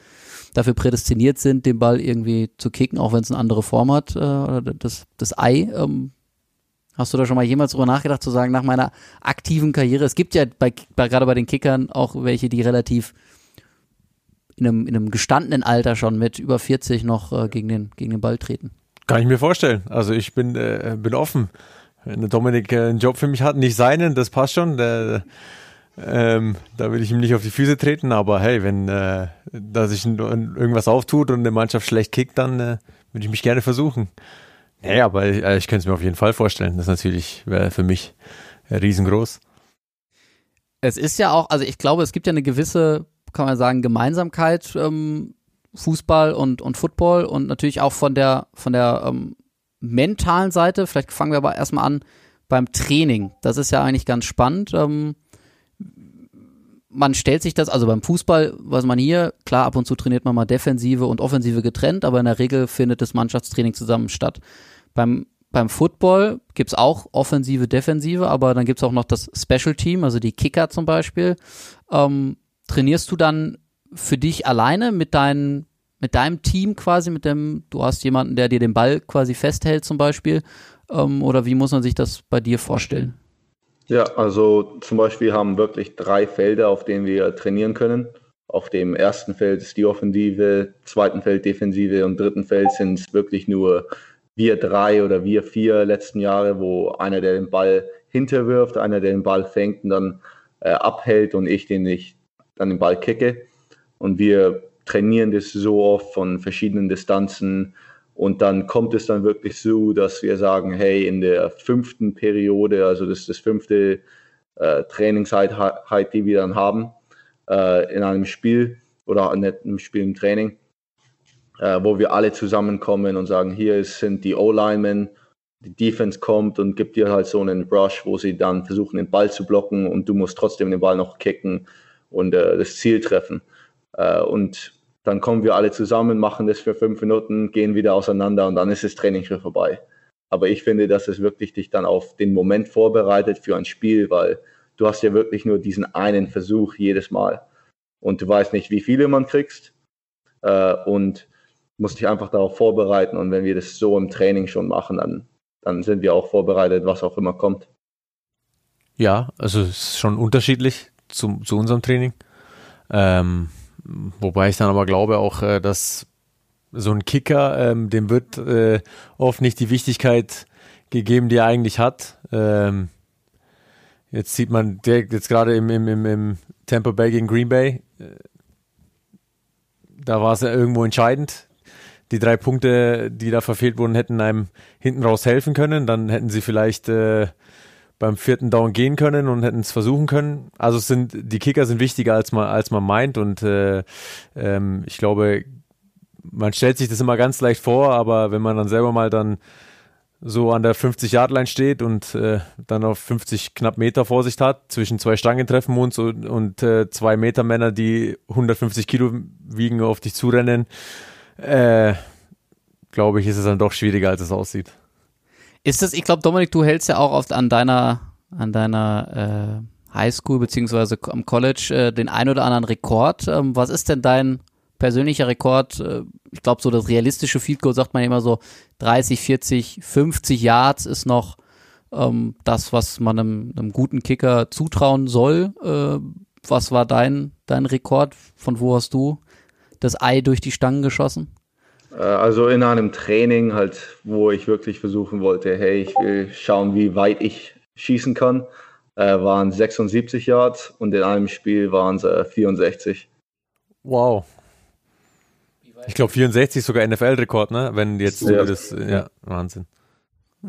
dafür prädestiniert sind, den Ball irgendwie zu kicken, auch wenn es eine andere Form hat, äh, oder das, das Ei. Ähm, hast du da schon mal jemals drüber nachgedacht, zu sagen, nach meiner aktiven Karriere, es gibt ja bei, bei gerade bei den Kickern auch welche, die relativ in einem, in einem gestandenen Alter schon mit über 40 noch äh, gegen, den, gegen den Ball treten. Kann ich mir vorstellen. Also ich bin, äh, bin offen. Wenn der Dominik äh, einen Job für mich hat, nicht seinen, das passt schon. Der, ähm, da will ich ihm nicht auf die Füße treten, aber hey, wenn äh, da sich irgendwas auftut und eine Mannschaft schlecht kickt, dann äh, würde ich mich gerne versuchen. Nee, aber äh, ich könnte es mir auf jeden Fall vorstellen. Das ist natürlich für mich äh, riesengroß. Es ist ja auch, also ich glaube, es gibt ja eine gewisse, kann man sagen, Gemeinsamkeit ähm, Fußball und, und Football und natürlich auch von der, von der ähm, mentalen Seite. Vielleicht fangen wir aber erstmal an beim Training. Das ist ja eigentlich ganz spannend. Ähm, man stellt sich das, also beim Fußball, was man hier, klar, ab und zu trainiert man mal Defensive und Offensive getrennt, aber in der Regel findet das Mannschaftstraining zusammen statt. Beim, beim Football gibt's auch Offensive, Defensive, aber dann gibt's auch noch das Special Team, also die Kicker zum Beispiel. Ähm, trainierst du dann für dich alleine mit deinen mit deinem Team quasi, mit dem, du hast jemanden, der dir den Ball quasi festhält zum Beispiel, ähm, oder wie muss man sich das bei dir vorstellen? Ja, also zum Beispiel haben wirklich drei Felder, auf denen wir trainieren können. Auf dem ersten Feld ist die Offensive, zweiten Feld Defensive und dritten Feld sind es wirklich nur wir drei oder wir vier letzten Jahre, wo einer, der den Ball hinterwirft, einer, der den Ball fängt und dann äh, abhält und ich den nicht dann den Ball kicke. Und wir trainieren das so oft von verschiedenen Distanzen. Und dann kommt es dann wirklich so, dass wir sagen, hey, in der fünften Periode, also das ist das fünfte äh, Trainingseinheit, die wir dann haben, äh, in einem Spiel oder nicht im Spiel im Training, äh, wo wir alle zusammenkommen und sagen, hier sind die O-Linemen, die Defense kommt und gibt dir halt so einen Brush, wo sie dann versuchen, den Ball zu blocken und du musst trotzdem den Ball noch kicken und äh, das Ziel treffen. Äh, und dann kommen wir alle zusammen, machen das für fünf Minuten, gehen wieder auseinander und dann ist das Training schon vorbei. Aber ich finde, dass es wirklich dich dann auf den Moment vorbereitet für ein Spiel, weil du hast ja wirklich nur diesen einen Versuch jedes Mal. Und du weißt nicht, wie viele man kriegst. Äh, und musst dich einfach darauf vorbereiten. Und wenn wir das so im Training schon machen, dann, dann sind wir auch vorbereitet, was auch immer kommt. Ja, also es ist schon unterschiedlich zu, zu unserem Training. Ähm, wobei ich dann aber glaube auch, äh, dass so ein Kicker, ähm, dem wird äh, oft nicht die Wichtigkeit gegeben, die er eigentlich hat. Ähm, jetzt sieht man direkt jetzt gerade im, im, im, im Tampa Bay gegen Green Bay, äh, da war es ja irgendwo entscheidend. Die drei Punkte, die da verfehlt wurden, hätten einem hinten raus helfen können. Dann hätten sie vielleicht äh, beim vierten Down gehen können und hätten es versuchen können. Also sind die Kicker sind wichtiger als man als man meint und äh, ähm, ich glaube, man stellt sich das immer ganz leicht vor, aber wenn man dann selber mal dann so an der 50-Yard-Line steht und äh, dann auf 50 knapp Meter Vorsicht hat, zwischen zwei Stangen treffen uns und, und äh, zwei Meter Männer, die 150 Kilo wiegen, auf dich zurennen, äh, glaube ich, ist es dann doch schwieriger, als es aussieht. Ist das, ich glaube, Dominik, du hältst ja auch oft an deiner, an deiner äh, Highschool beziehungsweise am College äh, den ein oder anderen Rekord. Ähm, was ist denn dein persönlicher Rekord? Äh, ich glaube, so das realistische Field sagt man immer so 30, 40, 50 Yards ist noch ähm, das, was man einem, einem, guten Kicker zutrauen soll. Äh, was war dein, dein Rekord? Von wo hast du das Ei durch die Stangen geschossen? Äh, also in einem Training halt, wo ich wirklich versuchen wollte, hey, ich will schauen, wie weit ich schießen kann, äh, waren 76 Yards und in einem Spiel waren es äh, 64. Wow. Ich glaube 64 ist sogar NFL-Rekord, ne? Wenn jetzt ja. das, ja, Wahnsinn.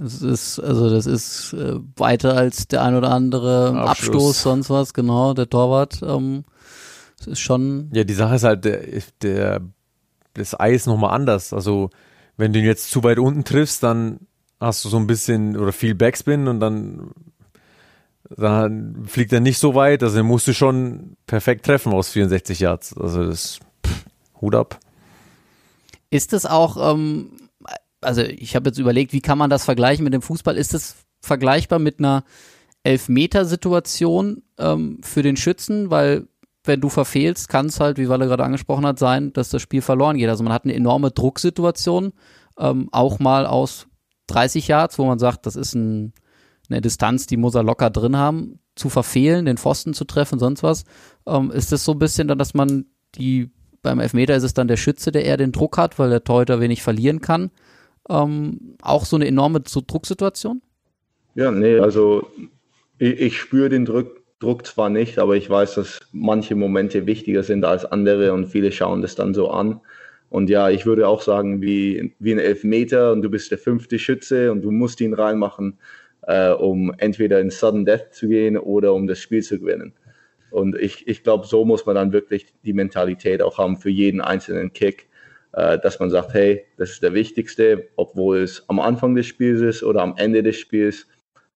Es ist, also das ist äh, weiter als der ein oder andere Abstoß. Abstoß, sonst was, genau, der Torwart. Ähm, das ist schon. Ja, die Sache ist halt, der, der das Eis nochmal anders. Also wenn du ihn jetzt zu weit unten triffst, dann hast du so ein bisschen oder viel Backspin und dann, dann fliegt er nicht so weit. Also musst du schon perfekt treffen aus 64 Yards. Also das pff, Hut ab. Ist das auch, ähm, also ich habe jetzt überlegt, wie kann man das vergleichen mit dem Fußball? Ist das vergleichbar mit einer Elfmetersituation ähm, für den Schützen? Weil wenn du verfehlst, kann es halt, wie Walle gerade angesprochen hat, sein, dass das Spiel verloren geht. Also man hat eine enorme Drucksituation, ähm, auch mal aus 30 Yards, wo man sagt, das ist ein, eine Distanz, die muss er locker drin haben, zu verfehlen, den Pfosten zu treffen, sonst was. Ähm, ist das so ein bisschen dann, dass man die, beim Elfmeter ist es dann der Schütze, der eher den Druck hat, weil der Torhüter wenig verlieren kann. Ähm, auch so eine enorme Drucksituation? Ja, nee, also ich, ich spüre den Druck, Druck zwar nicht, aber ich weiß, dass manche Momente wichtiger sind als andere und viele schauen das dann so an. Und ja, ich würde auch sagen, wie, wie ein Elfmeter und du bist der fünfte Schütze und du musst ihn reinmachen, äh, um entweder in Sudden Death zu gehen oder um das Spiel zu gewinnen. Und ich, ich glaube, so muss man dann wirklich die Mentalität auch haben für jeden einzelnen Kick, äh, dass man sagt, hey, das ist der wichtigste, obwohl es am Anfang des Spiels ist oder am Ende des Spiels.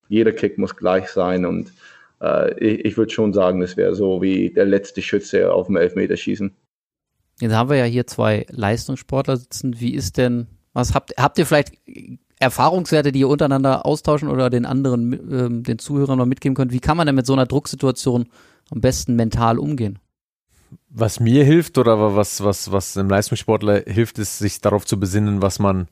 Jeder Kick muss gleich sein und äh, ich, ich würde schon sagen, das wäre so wie der letzte Schütze auf dem Elfmeterschießen. Jetzt haben wir ja hier zwei Leistungssportler sitzen. Wie ist denn, was habt, habt ihr vielleicht Erfahrungswerte, die ihr untereinander austauschen oder den anderen, ähm, den Zuhörern mal mitgeben könnt? Wie kann man denn mit so einer Drucksituation am besten mental umgehen? Was mir hilft oder was, was, was einem Leistungssportler hilft, ist, sich darauf zu besinnen, was man,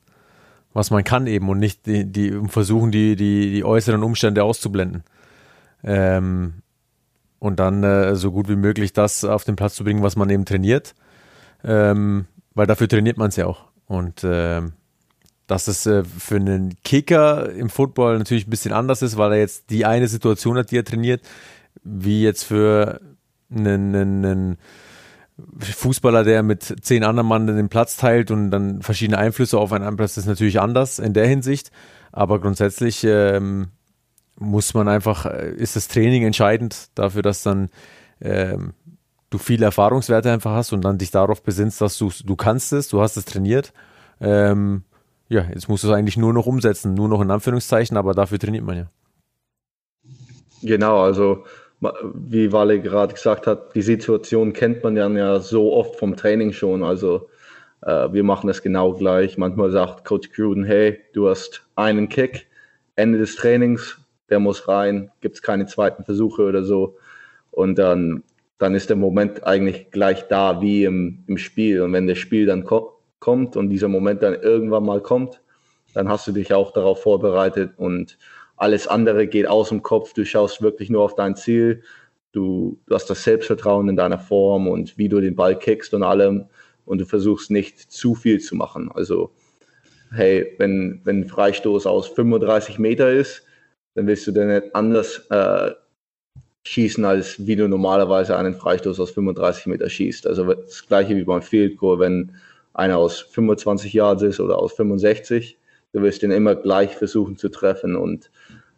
was man kann eben und nicht die, die versuchen, die, die, die äußeren Umstände auszublenden. Ähm, und dann äh, so gut wie möglich das auf den Platz zu bringen, was man eben trainiert. Ähm, weil dafür trainiert man es ja auch. Und äh, dass es äh, für einen Kicker im Football natürlich ein bisschen anders ist, weil er jetzt die eine Situation hat, die er trainiert, wie jetzt für einen, einen Fußballer, der mit zehn anderen Mann den Platz teilt und dann verschiedene Einflüsse auf einen Platz, ist natürlich anders in der Hinsicht. Aber grundsätzlich ähm, muss man einfach, äh, ist das Training entscheidend dafür, dass dann ähm, du viele Erfahrungswerte einfach hast und dann dich darauf besinnst, dass du du kannst es, du hast es trainiert. Ähm, ja, jetzt musst du es eigentlich nur noch umsetzen, nur noch in Anführungszeichen, aber dafür trainiert man ja. Genau, also wie Wale gerade gesagt hat, die Situation kennt man dann ja so oft vom Training schon. Also äh, wir machen es genau gleich. Manchmal sagt Coach Gruden, hey, du hast einen Kick, Ende des Trainings, der muss rein, gibt es keine zweiten Versuche oder so. Und dann, dann ist der Moment eigentlich gleich da wie im, im Spiel. Und wenn das Spiel dann ko kommt und dieser Moment dann irgendwann mal kommt, dann hast du dich auch darauf vorbereitet und alles andere geht aus dem Kopf. Du schaust wirklich nur auf dein Ziel. Du, du hast das Selbstvertrauen in deiner Form und wie du den Ball kickst und allem. Und du versuchst nicht zu viel zu machen. Also, hey, wenn, wenn ein Freistoß aus 35 Meter ist, dann willst du den nicht anders äh, schießen, als wie du normalerweise einen Freistoß aus 35 Meter schießt. Also das gleiche wie beim Field Goal, wenn einer aus 25 Yards ist oder aus 65, du wirst den immer gleich versuchen zu treffen und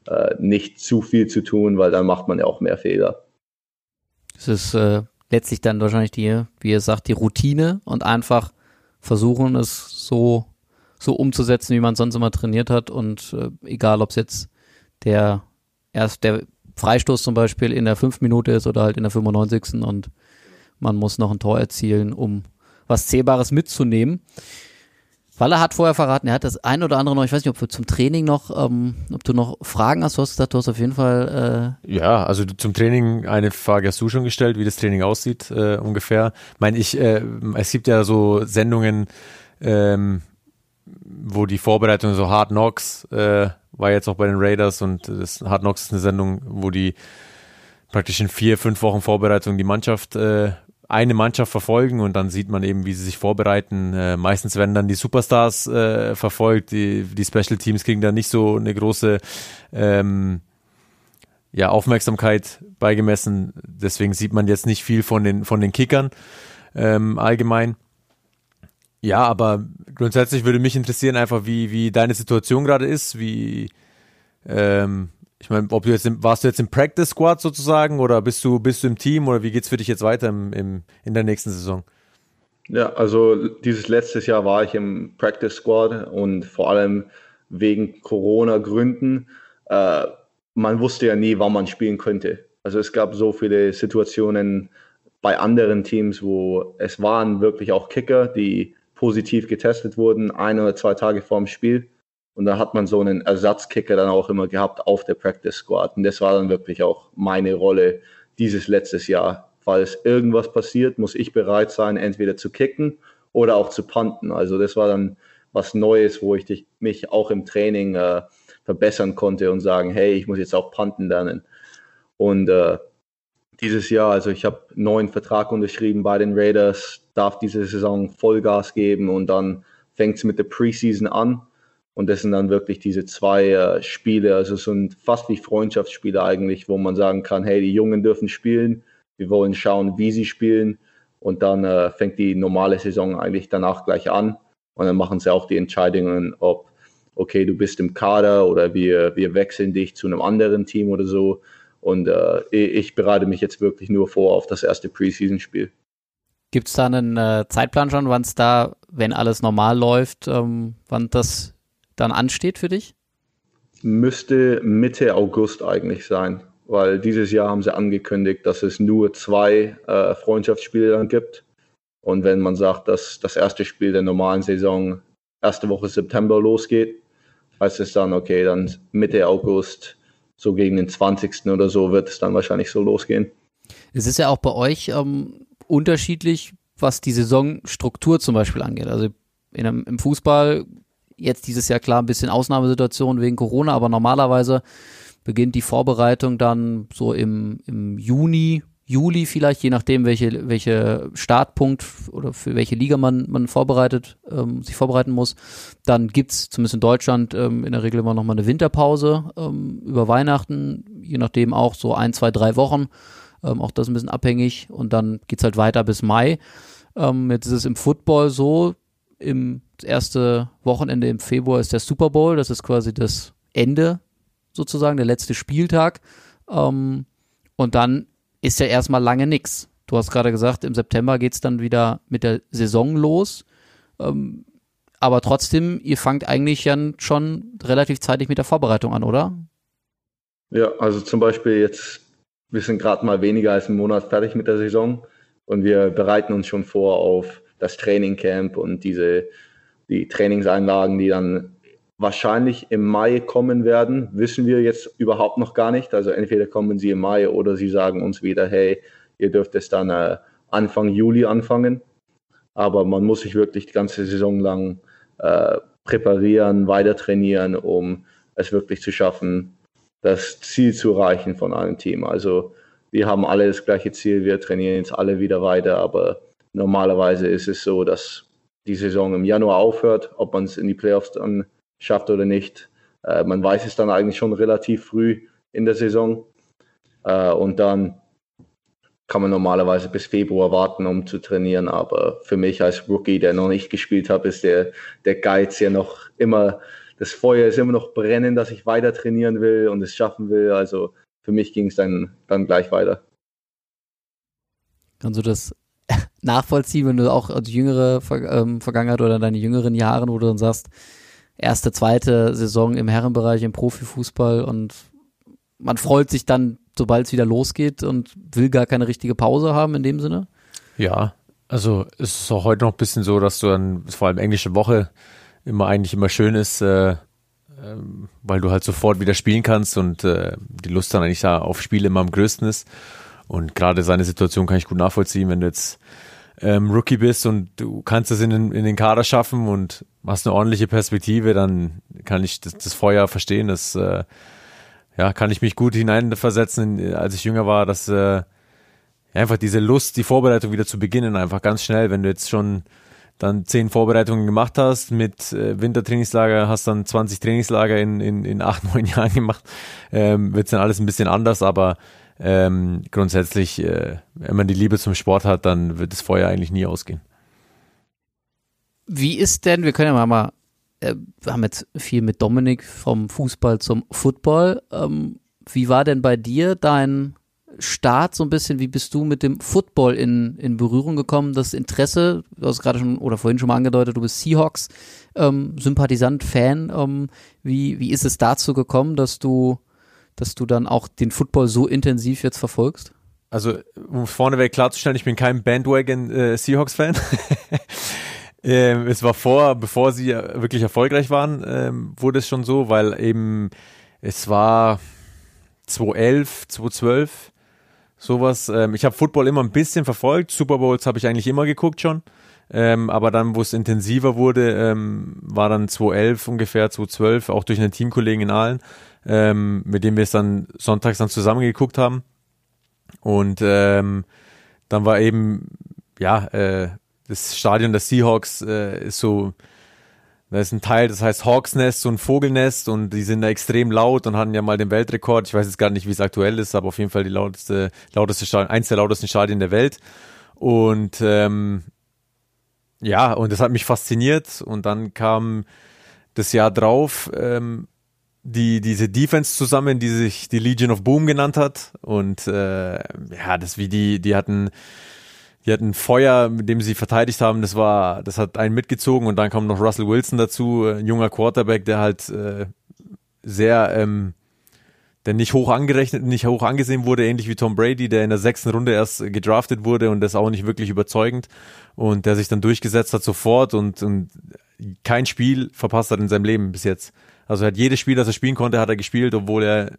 äh, nicht zu viel zu tun, weil dann macht man ja auch mehr Fehler. Es ist äh, letztlich dann wahrscheinlich die, wie ihr sagt, die Routine und einfach versuchen, es so, so umzusetzen, wie man sonst immer trainiert hat und äh, egal, ob es jetzt der erst der Freistoß zum Beispiel in der 5 Minute ist oder halt in der 95. und man muss noch ein Tor erzielen, um was Zählbares mitzunehmen. Walle hat vorher verraten, er hat das ein oder andere noch, ich weiß nicht, ob du zum Training noch, ähm, ob du noch Fragen hast, du hast gesagt, du hast auf jeden Fall. Äh ja, also zum Training eine Frage hast du schon gestellt, wie das Training aussieht äh, ungefähr. Ich meine, ich, äh, es gibt ja so Sendungen, ähm, wo die Vorbereitung so Hard Knocks äh, war jetzt auch bei den Raiders und das Hard Knocks ist eine Sendung, wo die praktisch in vier, fünf Wochen Vorbereitung die Mannschaft äh, eine Mannschaft verfolgen und dann sieht man eben, wie sie sich vorbereiten. Äh, meistens werden dann die Superstars äh, verfolgt, die, die Special Teams kriegen da nicht so eine große ähm, ja, Aufmerksamkeit beigemessen. Deswegen sieht man jetzt nicht viel von den, von den Kickern ähm, allgemein. Ja, aber grundsätzlich würde mich interessieren einfach, wie, wie deine Situation gerade ist, wie ähm, ich meine, ob du jetzt im, warst du jetzt im Practice Squad sozusagen oder bist du, bist du im Team oder wie geht es für dich jetzt weiter im, im, in der nächsten Saison? Ja, also dieses letztes Jahr war ich im Practice Squad und vor allem wegen Corona-Gründen. Äh, man wusste ja nie, wann man spielen könnte. Also es gab so viele Situationen bei anderen Teams, wo es waren wirklich auch Kicker, die positiv getestet wurden, ein oder zwei Tage vor dem Spiel. Und da hat man so einen Ersatzkicker dann auch immer gehabt auf der Practice Squad. Und das war dann wirklich auch meine Rolle dieses letztes Jahr. Falls irgendwas passiert, muss ich bereit sein, entweder zu kicken oder auch zu punten. Also das war dann was Neues, wo ich mich auch im Training äh, verbessern konnte und sagen, hey, ich muss jetzt auch punten lernen. Und äh, dieses Jahr, also ich habe einen neuen Vertrag unterschrieben bei den Raiders, darf diese Saison Vollgas geben und dann fängt es mit der Preseason an. Und das sind dann wirklich diese zwei äh, Spiele, also es sind fast wie Freundschaftsspiele eigentlich, wo man sagen kann, hey, die Jungen dürfen spielen, wir wollen schauen, wie sie spielen. Und dann äh, fängt die normale Saison eigentlich danach gleich an. Und dann machen sie auch die Entscheidungen, ob, okay, du bist im Kader oder wir, wir wechseln dich zu einem anderen Team oder so. Und äh, ich bereite mich jetzt wirklich nur vor auf das erste Preseason-Spiel. Gibt es da einen äh, Zeitplan schon, wann es da, wenn alles normal läuft, ähm, wann das dann ansteht für dich? Müsste Mitte August eigentlich sein, weil dieses Jahr haben sie angekündigt, dass es nur zwei äh, Freundschaftsspiele dann gibt. Und wenn man sagt, dass das erste Spiel der normalen Saison erste Woche September losgeht, heißt es dann, okay, dann Mitte August, so gegen den 20. oder so, wird es dann wahrscheinlich so losgehen. Es ist ja auch bei euch ähm, unterschiedlich, was die Saisonstruktur zum Beispiel angeht. Also in einem, im Fußball Jetzt dieses Jahr klar ein bisschen Ausnahmesituation wegen Corona, aber normalerweise beginnt die Vorbereitung dann so im, im Juni, Juli vielleicht, je nachdem, welche, welche Startpunkt oder für welche Liga man, man vorbereitet, ähm, sich vorbereiten muss. Dann gibt's zumindest in Deutschland ähm, in der Regel immer noch mal eine Winterpause ähm, über Weihnachten, je nachdem auch so ein, zwei, drei Wochen. Ähm, auch das ein bisschen abhängig. Und dann geht's halt weiter bis Mai. Ähm, jetzt ist es im Football so, im erste Wochenende im Februar ist der Super Bowl, das ist quasi das Ende sozusagen, der letzte Spieltag. Ähm, und dann ist ja erstmal lange nix. Du hast gerade gesagt, im September geht's dann wieder mit der Saison los. Ähm, aber trotzdem, ihr fangt eigentlich ja schon relativ zeitig mit der Vorbereitung an, oder? Ja, also zum Beispiel jetzt, wir sind gerade mal weniger als einen Monat fertig mit der Saison und wir bereiten uns schon vor auf das Trainingcamp und diese die Trainingseinlagen, die dann wahrscheinlich im Mai kommen werden, wissen wir jetzt überhaupt noch gar nicht. Also entweder kommen sie im Mai oder sie sagen uns wieder, hey, ihr dürft es dann äh, Anfang Juli anfangen. Aber man muss sich wirklich die ganze Saison lang äh, präparieren, weiter trainieren, um es wirklich zu schaffen, das Ziel zu erreichen von einem Team. Also wir haben alle das gleiche Ziel, wir trainieren jetzt alle wieder weiter, aber normalerweise ist es so, dass die Saison im Januar aufhört, ob man es in die Playoffs dann schafft oder nicht. Äh, man weiß es dann eigentlich schon relativ früh in der Saison. Äh, und dann kann man normalerweise bis Februar warten, um zu trainieren. Aber für mich als Rookie, der noch nicht gespielt hat, ist der, der Geiz ja noch immer, das Feuer ist immer noch brennen, dass ich weiter trainieren will und es schaffen will. Also für mich ging es dann, dann gleich weiter. Kannst du das *laughs* nachvollziehen, wenn du auch die jüngere ähm, Vergangenheit oder deine jüngeren Jahren, wo du dann sagst, erste, zweite Saison im Herrenbereich im Profifußball und man freut sich dann, sobald es wieder losgeht und will gar keine richtige Pause haben in dem Sinne? Ja, also es ist auch heute noch ein bisschen so, dass du dann, vor allem englische Woche, immer eigentlich immer schön ist, äh, äh, weil du halt sofort wieder spielen kannst und äh, die Lust dann eigentlich da auf Spiele immer am größten ist. Und gerade seine Situation kann ich gut nachvollziehen, wenn du jetzt ähm, Rookie bist und du kannst es in den, in den Kader schaffen und hast eine ordentliche Perspektive, dann kann ich das, das Feuer verstehen. Das äh, ja, kann ich mich gut hineinversetzen, als ich jünger war, dass äh, einfach diese Lust, die Vorbereitung wieder zu beginnen, einfach ganz schnell, wenn du jetzt schon dann zehn Vorbereitungen gemacht hast mit äh, Wintertrainingslager, hast dann 20 Trainingslager in, in, in acht, *laughs* neun Jahren gemacht, ähm, wird dann alles ein bisschen anders, aber ähm, grundsätzlich, äh, wenn man die Liebe zum Sport hat, dann wird das Feuer eigentlich nie ausgehen. Wie ist denn, wir können ja mal, äh, wir haben jetzt viel mit Dominik vom Fußball zum Football. Ähm, wie war denn bei dir dein Start so ein bisschen, wie bist du mit dem Football in, in Berührung gekommen? Das Interesse, du hast gerade schon oder vorhin schon mal angedeutet, du bist Seahawks, ähm, Sympathisant, Fan. Ähm, wie, wie ist es dazu gekommen, dass du dass du dann auch den Football so intensiv jetzt verfolgst? Also, um vorneweg klarzustellen, ich bin kein Bandwagon äh, *laughs* ähm, es war vor, bevor sie wirklich erfolgreich waren, ähm, wurde es schon so, weil eben es war 2011, 2012, sowas. Ähm, ich habe Football immer ein bisschen verfolgt. Super Bowls habe ich eigentlich immer geguckt schon. Ähm, aber dann, wo es intensiver wurde, ähm, war dann 2011 ungefähr, 2012, auch durch einen Teamkollegen in Aalen, ähm, mit dem wir es dann sonntags dann zusammen geguckt haben. Und ähm, dann war eben, ja, äh, das Stadion der Seahawks äh, ist so, da ist ein Teil, das heißt Hawks Nest, so ein Vogelnest und die sind da extrem laut und hatten ja mal den Weltrekord. Ich weiß jetzt gar nicht, wie es aktuell ist, aber auf jeden Fall die lauteste, lauteste Stadion, eins der lautesten Stadien der Welt. Und ähm, ja, und das hat mich fasziniert und dann kam das Jahr drauf ähm, die diese Defense zusammen, die sich die Legion of Boom genannt hat. Und äh, ja, das wie die die hatten die hatten Feuer, mit dem sie verteidigt haben, das war das hat einen mitgezogen. Und dann kam noch Russell Wilson dazu, ein junger Quarterback, der halt äh, sehr ähm, der nicht hoch angerechnet, nicht hoch angesehen wurde, ähnlich wie Tom Brady, der in der sechsten Runde erst gedraftet wurde und das auch nicht wirklich überzeugend. Und der sich dann durchgesetzt hat sofort und, und kein Spiel verpasst hat in seinem Leben bis jetzt. Also er hat jedes Spiel, das er spielen konnte, hat er gespielt, obwohl er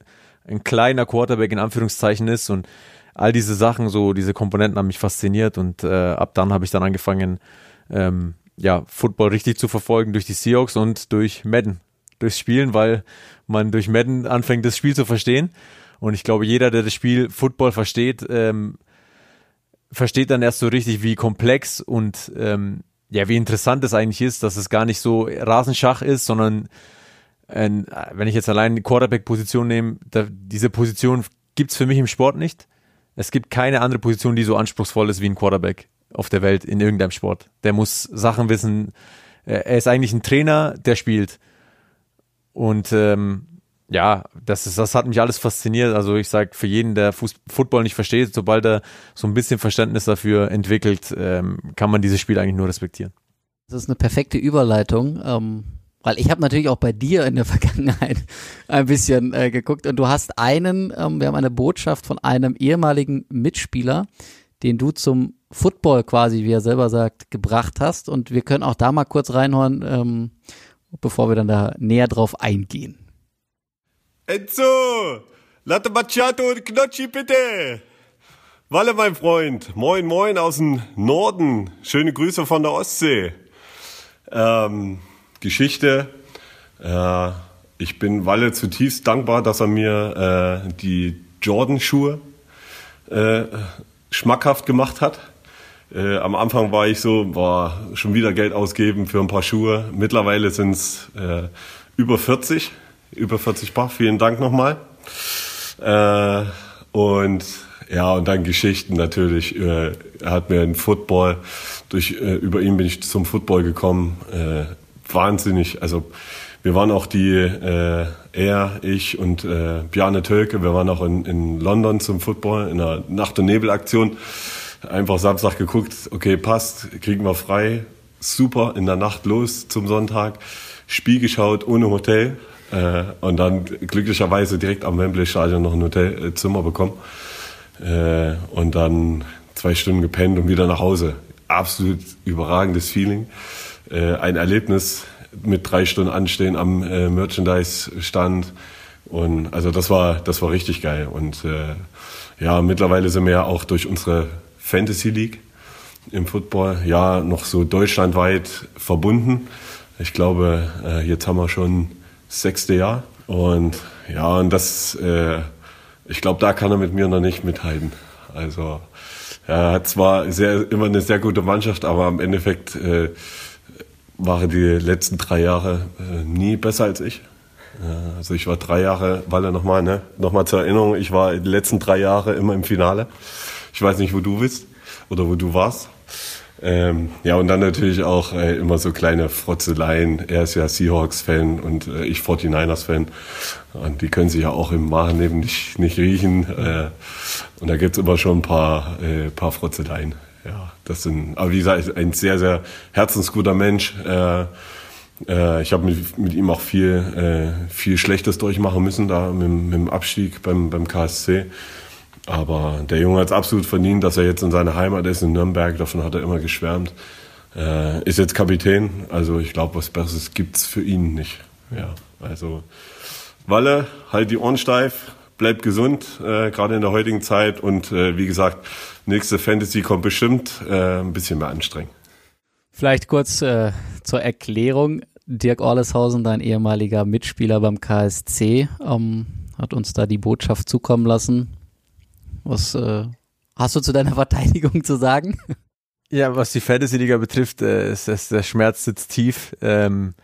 ein kleiner Quarterback in Anführungszeichen ist. Und all diese Sachen, so diese Komponenten haben mich fasziniert. Und äh, ab dann habe ich dann angefangen, ähm, ja, Football richtig zu verfolgen durch die Seahawks und durch Madden. Durchs Spielen, weil man durch Madden anfängt, das Spiel zu verstehen. Und ich glaube, jeder, der das Spiel Football versteht, ähm, versteht dann erst so richtig, wie komplex und ähm, ja, wie interessant es eigentlich ist, dass es gar nicht so Rasenschach ist, sondern äh, wenn ich jetzt allein die Quarterback-Position nehme, da, diese Position gibt's für mich im Sport nicht. Es gibt keine andere Position, die so anspruchsvoll ist wie ein Quarterback auf der Welt in irgendeinem Sport. Der muss Sachen wissen. Er ist eigentlich ein Trainer, der spielt. Und ähm, ja, das, ist, das hat mich alles fasziniert. Also ich sage für jeden, der Fuß, Football nicht versteht, sobald er so ein bisschen Verständnis dafür entwickelt, ähm, kann man dieses Spiel eigentlich nur respektieren. Das ist eine perfekte Überleitung, ähm, weil ich habe natürlich auch bei dir in der *laughs* Vergangenheit ein bisschen äh, geguckt und du hast einen, ähm, wir haben eine Botschaft von einem ehemaligen Mitspieler, den du zum Football quasi, wie er selber sagt, gebracht hast und wir können auch da mal kurz reinhören, ähm, bevor wir dann da näher drauf eingehen. Enzo, Latte Macchiato und Knocchi bitte. Walle, mein Freund. Moin, moin aus dem Norden. Schöne Grüße von der Ostsee. Ähm, Geschichte. Äh, ich bin Walle zutiefst dankbar, dass er mir äh, die Jordan-Schuhe äh, schmackhaft gemacht hat. Äh, am Anfang war ich so, war schon wieder Geld ausgeben für ein paar Schuhe. Mittlerweile sind es äh, über 40 über 40 Paar. Vielen Dank nochmal. Äh, und ja, und dann Geschichten natürlich. Äh, er hat mir einen Football, durch, äh, über ihn bin ich zum Football gekommen. Äh, wahnsinnig. Also wir waren auch die, äh, er, ich und äh, Bjarne Tölke, wir waren auch in, in London zum Football, in einer Nacht- und Nebelaktion. Einfach Samstag geguckt, okay, passt, kriegen wir frei. Super, in der Nacht los zum Sonntag. Spiel geschaut, ohne Hotel. Äh, und dann glücklicherweise direkt am Wembley Stadion noch ein Hotelzimmer bekommen. Äh, und dann zwei Stunden gepennt und wieder nach Hause. Absolut überragendes Feeling. Äh, ein Erlebnis mit drei Stunden Anstehen am äh, Merchandise-Stand. Und also das war, das war richtig geil. Und äh, ja, mittlerweile sind wir ja auch durch unsere Fantasy League im Football ja noch so deutschlandweit verbunden. Ich glaube, äh, jetzt haben wir schon sechste Jahr. Und ja, und das, äh, ich glaube, da kann er mit mir noch nicht mithalten. Also er hat zwar sehr, immer eine sehr gute Mannschaft, aber im Endeffekt äh, war er die letzten drei Jahre äh, nie besser als ich. Ja, also ich war drei Jahre, weil er nochmal, ne, nochmal zur Erinnerung, ich war die letzten drei Jahre immer im Finale. Ich weiß nicht, wo du bist oder wo du warst. Ähm, ja, und dann natürlich auch äh, immer so kleine Frotzeleien. Er ist ja Seahawks-Fan und äh, ich 49ers-Fan. Und die können sich ja auch im wahren Leben nicht, nicht riechen. Äh, und da gibt's immer schon ein paar, äh, paar Frotzeleien. Ja, das sind, aber wie gesagt, ein sehr, sehr herzensguter Mensch. Äh, äh, ich habe mit, mit ihm auch viel, äh, viel Schlechtes durchmachen müssen, da mit, mit dem Abstieg beim, beim KSC. Aber der Junge hat es absolut verdient, dass er jetzt in seiner Heimat ist, in Nürnberg. Davon hat er immer geschwärmt. Äh, ist jetzt Kapitän. Also ich glaube, was Besseres gibt's für ihn nicht. Ja, also Walle, halt die Ohren steif, bleib gesund, äh, gerade in der heutigen Zeit. Und äh, wie gesagt, nächste Fantasy kommt bestimmt äh, ein bisschen mehr anstrengend. Vielleicht kurz äh, zur Erklärung. Dirk Orleshausen, dein ehemaliger Mitspieler beim KSC, ähm, hat uns da die Botschaft zukommen lassen. Was äh, hast du zu deiner *laughs* Verteidigung zu sagen? Ja, was die Fantasy-Liga betrifft, äh, ist, ist, der Schmerz sitzt tief. Ähm,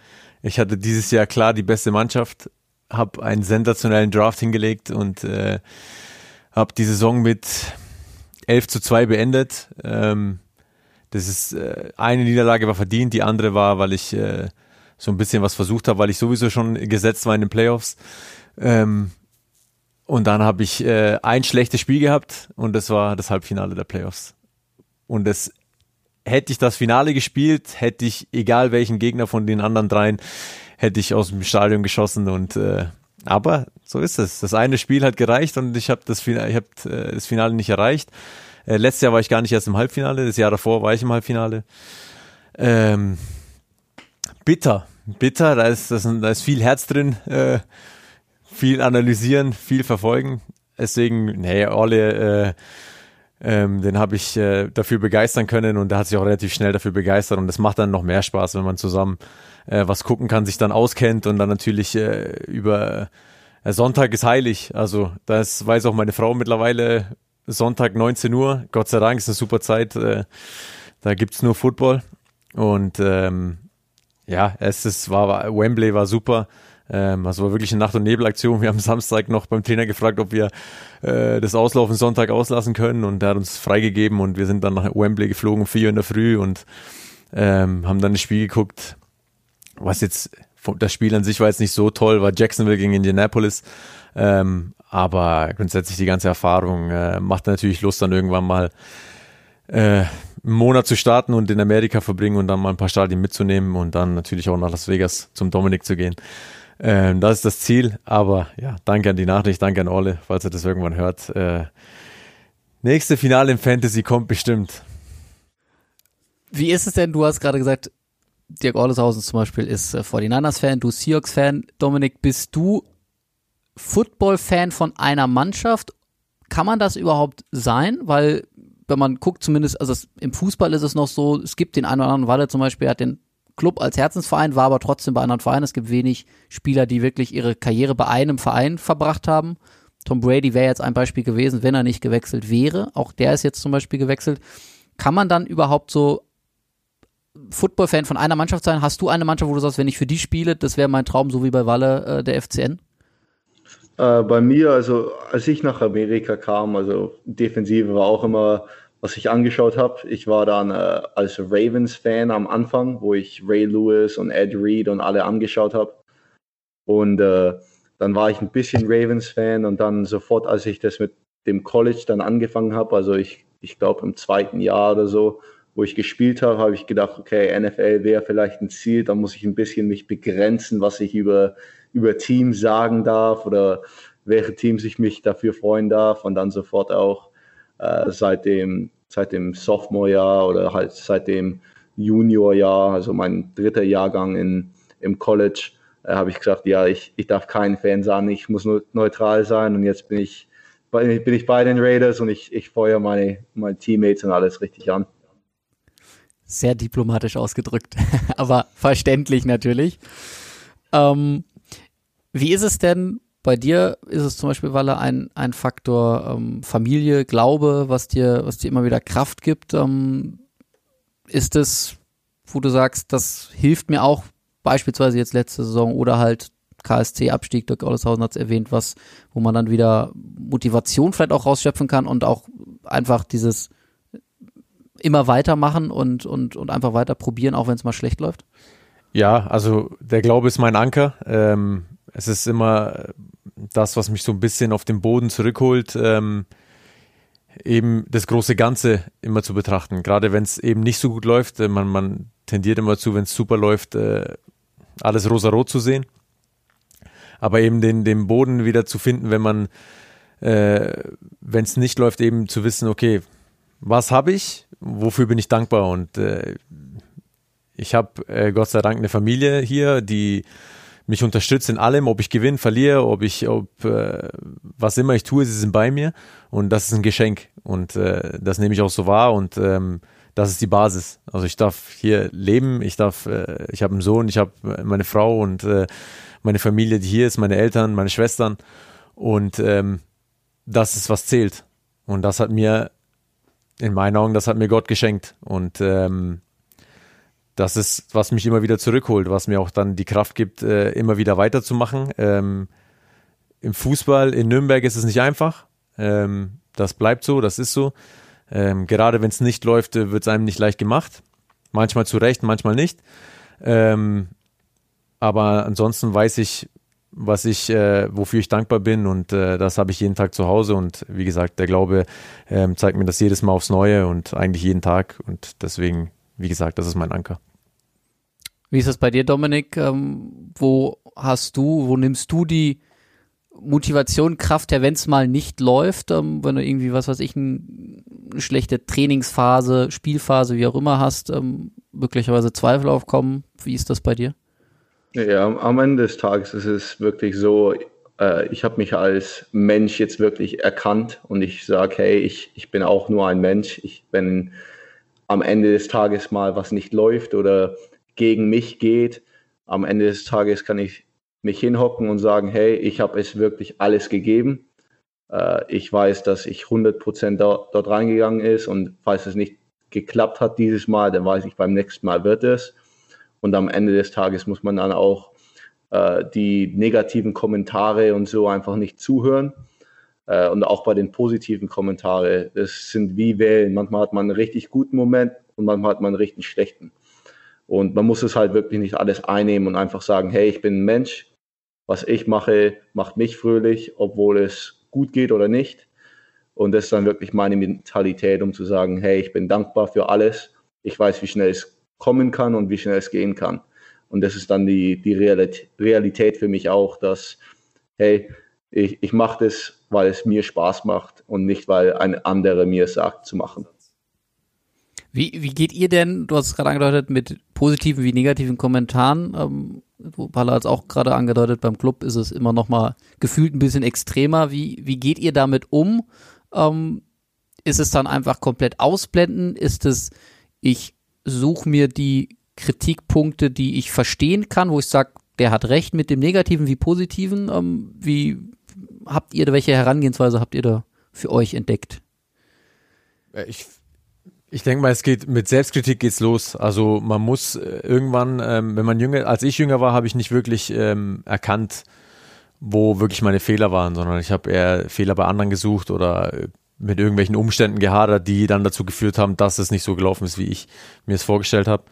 ich hatte dieses Jahr klar die beste Mannschaft, habe einen sensationellen Draft hingelegt und äh, habe die Saison mit 11 zu 2 beendet. Ähm, das ist äh, eine Niederlage war verdient, die andere war, weil ich äh, so ein bisschen was versucht habe, weil ich sowieso schon gesetzt war in den Playoffs. Ähm, und dann habe ich äh, ein schlechtes Spiel gehabt und das war das Halbfinale der Playoffs. Und das hätte ich das Finale gespielt, hätte ich, egal welchen Gegner von den anderen dreien, hätte ich aus dem Stadion geschossen und äh, aber so ist es. Das eine Spiel hat gereicht und ich habe das, Finale, hab, äh, das Finale nicht erreicht. Äh, letztes Jahr war ich gar nicht erst im Halbfinale, das Jahr davor war ich im Halbfinale. Ähm, bitter, bitter, da ist, da ist viel Herz drin. Äh, viel analysieren, viel verfolgen. Deswegen, nee, Orle, Ähm, den habe ich äh, dafür begeistern können und der hat sich auch relativ schnell dafür begeistert und das macht dann noch mehr Spaß, wenn man zusammen äh, was gucken kann, sich dann auskennt und dann natürlich äh, über äh, Sonntag ist heilig. Also das weiß auch meine Frau mittlerweile. Sonntag 19 Uhr, Gott sei Dank ist eine super Zeit. Äh, da gibt's nur Football und ähm, ja, es ist, war, Wembley war super. Ähm, also war wirklich eine Nacht- und Nebelaktion. Wir haben Samstag noch beim Trainer gefragt, ob wir äh, das Auslaufen Sonntag auslassen können und er hat uns freigegeben und wir sind dann nach Wembley geflogen um vier Uhr in der Früh und ähm, haben dann das Spiel geguckt, was jetzt das Spiel an sich war jetzt nicht so toll, war Jacksonville gegen Indianapolis, ähm, aber grundsätzlich die ganze Erfahrung äh, macht natürlich Lust, dann irgendwann mal äh, einen Monat zu starten und in Amerika verbringen und dann mal ein paar Stadien mitzunehmen und dann natürlich auch nach Las Vegas zum Dominik zu gehen. Ähm, das ist das Ziel. Aber ja, danke an die Nachricht, danke an Olle, falls er das irgendwann hört. Äh, nächste Finale im Fantasy kommt bestimmt. Wie ist es denn? Du hast gerade gesagt, Dirk Orleshausen zum Beispiel ist äh, 49ers-Fan, du Seahawks-Fan. Dominik, bist du Football-Fan von einer Mannschaft? Kann man das überhaupt sein? Weil, wenn man guckt, zumindest, also es, im Fußball ist es noch so, es gibt den einen oder anderen, Walle zum Beispiel hat den Club als Herzensverein, war aber trotzdem bei anderen Vereinen. Es gibt wenig Spieler, die wirklich ihre Karriere bei einem Verein verbracht haben. Tom Brady wäre jetzt ein Beispiel gewesen, wenn er nicht gewechselt wäre. Auch der ist jetzt zum Beispiel gewechselt. Kann man dann überhaupt so Football-Fan von einer Mannschaft sein? Hast du eine Mannschaft, wo du sagst, wenn ich für die spiele, das wäre mein Traum, so wie bei Walle äh, der FCN? Äh, bei mir, also als ich nach Amerika kam, also Defensive war auch immer was ich angeschaut habe. Ich war dann äh, als Ravens-Fan am Anfang, wo ich Ray Lewis und Ed Reed und alle angeschaut habe. Und äh, dann war ich ein bisschen Ravens-Fan und dann sofort, als ich das mit dem College dann angefangen habe, also ich, ich glaube im zweiten Jahr oder so, wo ich gespielt habe, habe ich gedacht, okay, NFL wäre vielleicht ein Ziel, da muss ich ein bisschen mich begrenzen, was ich über, über Teams sagen darf oder welche Teams ich mich dafür freuen darf und dann sofort auch äh, seit, dem, seit dem Sophomore-Jahr oder halt seit dem Junior-Jahr, also mein dritter Jahrgang in, im College, äh, habe ich gesagt, ja, ich, ich darf kein Fan sein, ich muss nur neutral sein und jetzt bin ich, bin ich bei den Raiders und ich, ich feuere meine, meine Teammates und alles richtig an. Sehr diplomatisch ausgedrückt, *laughs* aber verständlich natürlich. Ähm, wie ist es denn bei dir ist es zum Beispiel, Walle, ein, ein Faktor ähm, Familie, Glaube, was dir, was dir immer wieder Kraft gibt. Ähm, ist es, wo du sagst, das hilft mir auch, beispielsweise jetzt letzte Saison oder halt KSC-Abstieg, Dirk Olleshausen hat es erwähnt, was, wo man dann wieder Motivation vielleicht auch rausschöpfen kann und auch einfach dieses immer weitermachen und, und, und einfach weiter probieren, auch wenn es mal schlecht läuft? Ja, also der Glaube ist mein Anker. Ähm, es ist immer das, was mich so ein bisschen auf den Boden zurückholt, ähm, eben das große Ganze immer zu betrachten. Gerade wenn es eben nicht so gut läuft, äh, man, man tendiert immer zu, wenn es super läuft, äh, alles rosa-rot zu sehen. Aber eben den, den Boden wieder zu finden, wenn man, äh, wenn es nicht läuft, eben zu wissen, okay, was habe ich, wofür bin ich dankbar und äh, ich habe äh, Gott sei Dank eine Familie hier, die mich unterstützt in allem, ob ich gewinne, verliere, ob ich, ob äh, was immer ich tue, sie sind bei mir. Und das ist ein Geschenk. Und äh, das nehme ich auch so wahr. Und ähm, das ist die Basis. Also ich darf hier leben, ich darf, äh, ich habe einen Sohn, ich habe meine Frau und äh, meine Familie, die hier ist, meine Eltern, meine Schwestern. Und ähm, das ist was zählt. Und das hat mir in meinen Augen, das hat mir Gott geschenkt. Und ähm, das ist, was mich immer wieder zurückholt, was mir auch dann die Kraft gibt, äh, immer wieder weiterzumachen. Ähm, Im Fußball in Nürnberg ist es nicht einfach. Ähm, das bleibt so, das ist so. Ähm, gerade wenn es nicht läuft, äh, wird es einem nicht leicht gemacht. Manchmal zu Recht, manchmal nicht. Ähm, aber ansonsten weiß ich, was ich, äh, wofür ich dankbar bin und äh, das habe ich jeden Tag zu Hause und wie gesagt, der Glaube ähm, zeigt mir das jedes Mal aufs Neue und eigentlich jeden Tag und deswegen wie gesagt, das ist mein Anker. Wie ist das bei dir, Dominik? Ähm, wo hast du, wo nimmst du die Motivation, Kraft her, wenn es mal nicht läuft, ähm, wenn du irgendwie, was weiß ich, ein, eine schlechte Trainingsphase, Spielphase, wie auch immer hast, ähm, möglicherweise Zweifel aufkommen? Wie ist das bei dir? Ja, am Ende des Tages ist es wirklich so, äh, ich habe mich als Mensch jetzt wirklich erkannt und ich sage, hey, ich, ich bin auch nur ein Mensch. Ich, wenn am Ende des Tages mal was nicht läuft oder gegen mich geht, am Ende des Tages kann ich mich hinhocken und sagen, hey, ich habe es wirklich alles gegeben. Äh, ich weiß, dass ich 100% da, dort reingegangen ist und falls es nicht geklappt hat dieses Mal, dann weiß ich, beim nächsten Mal wird es. Und am Ende des Tages muss man dann auch äh, die negativen Kommentare und so einfach nicht zuhören. Äh, und auch bei den positiven Kommentaren, das sind wie Wellen. Manchmal hat man einen richtig guten Moment und manchmal hat man einen richtig schlechten. Und man muss es halt wirklich nicht alles einnehmen und einfach sagen, hey, ich bin ein Mensch, was ich mache, macht mich fröhlich, obwohl es gut geht oder nicht. Und das ist dann wirklich meine Mentalität, um zu sagen, hey, ich bin dankbar für alles. Ich weiß, wie schnell es kommen kann und wie schnell es gehen kann. Und das ist dann die, die Realität für mich auch, dass, hey, ich, ich mache das, weil es mir Spaß macht und nicht, weil ein anderer mir sagt zu machen. Wie, wie geht ihr denn, du hast es gerade angedeutet, mit positiven wie negativen Kommentaren? Ähm, Palla hat es auch gerade angedeutet, beim Club ist es immer noch mal gefühlt ein bisschen extremer. Wie, wie geht ihr damit um? Ähm, ist es dann einfach komplett ausblenden? Ist es, ich suche mir die Kritikpunkte, die ich verstehen kann, wo ich sage, der hat recht mit dem Negativen wie Positiven. Ähm, wie habt ihr, welche Herangehensweise habt ihr da für euch entdeckt? Ich, ich denke mal, es geht mit Selbstkritik geht's los. Also man muss äh, irgendwann, ähm, wenn man jünger, als ich jünger war, habe ich nicht wirklich ähm, erkannt, wo wirklich meine Fehler waren, sondern ich habe eher Fehler bei anderen gesucht oder äh, mit irgendwelchen Umständen gehadert, die dann dazu geführt haben, dass es nicht so gelaufen ist, wie ich mir es vorgestellt habe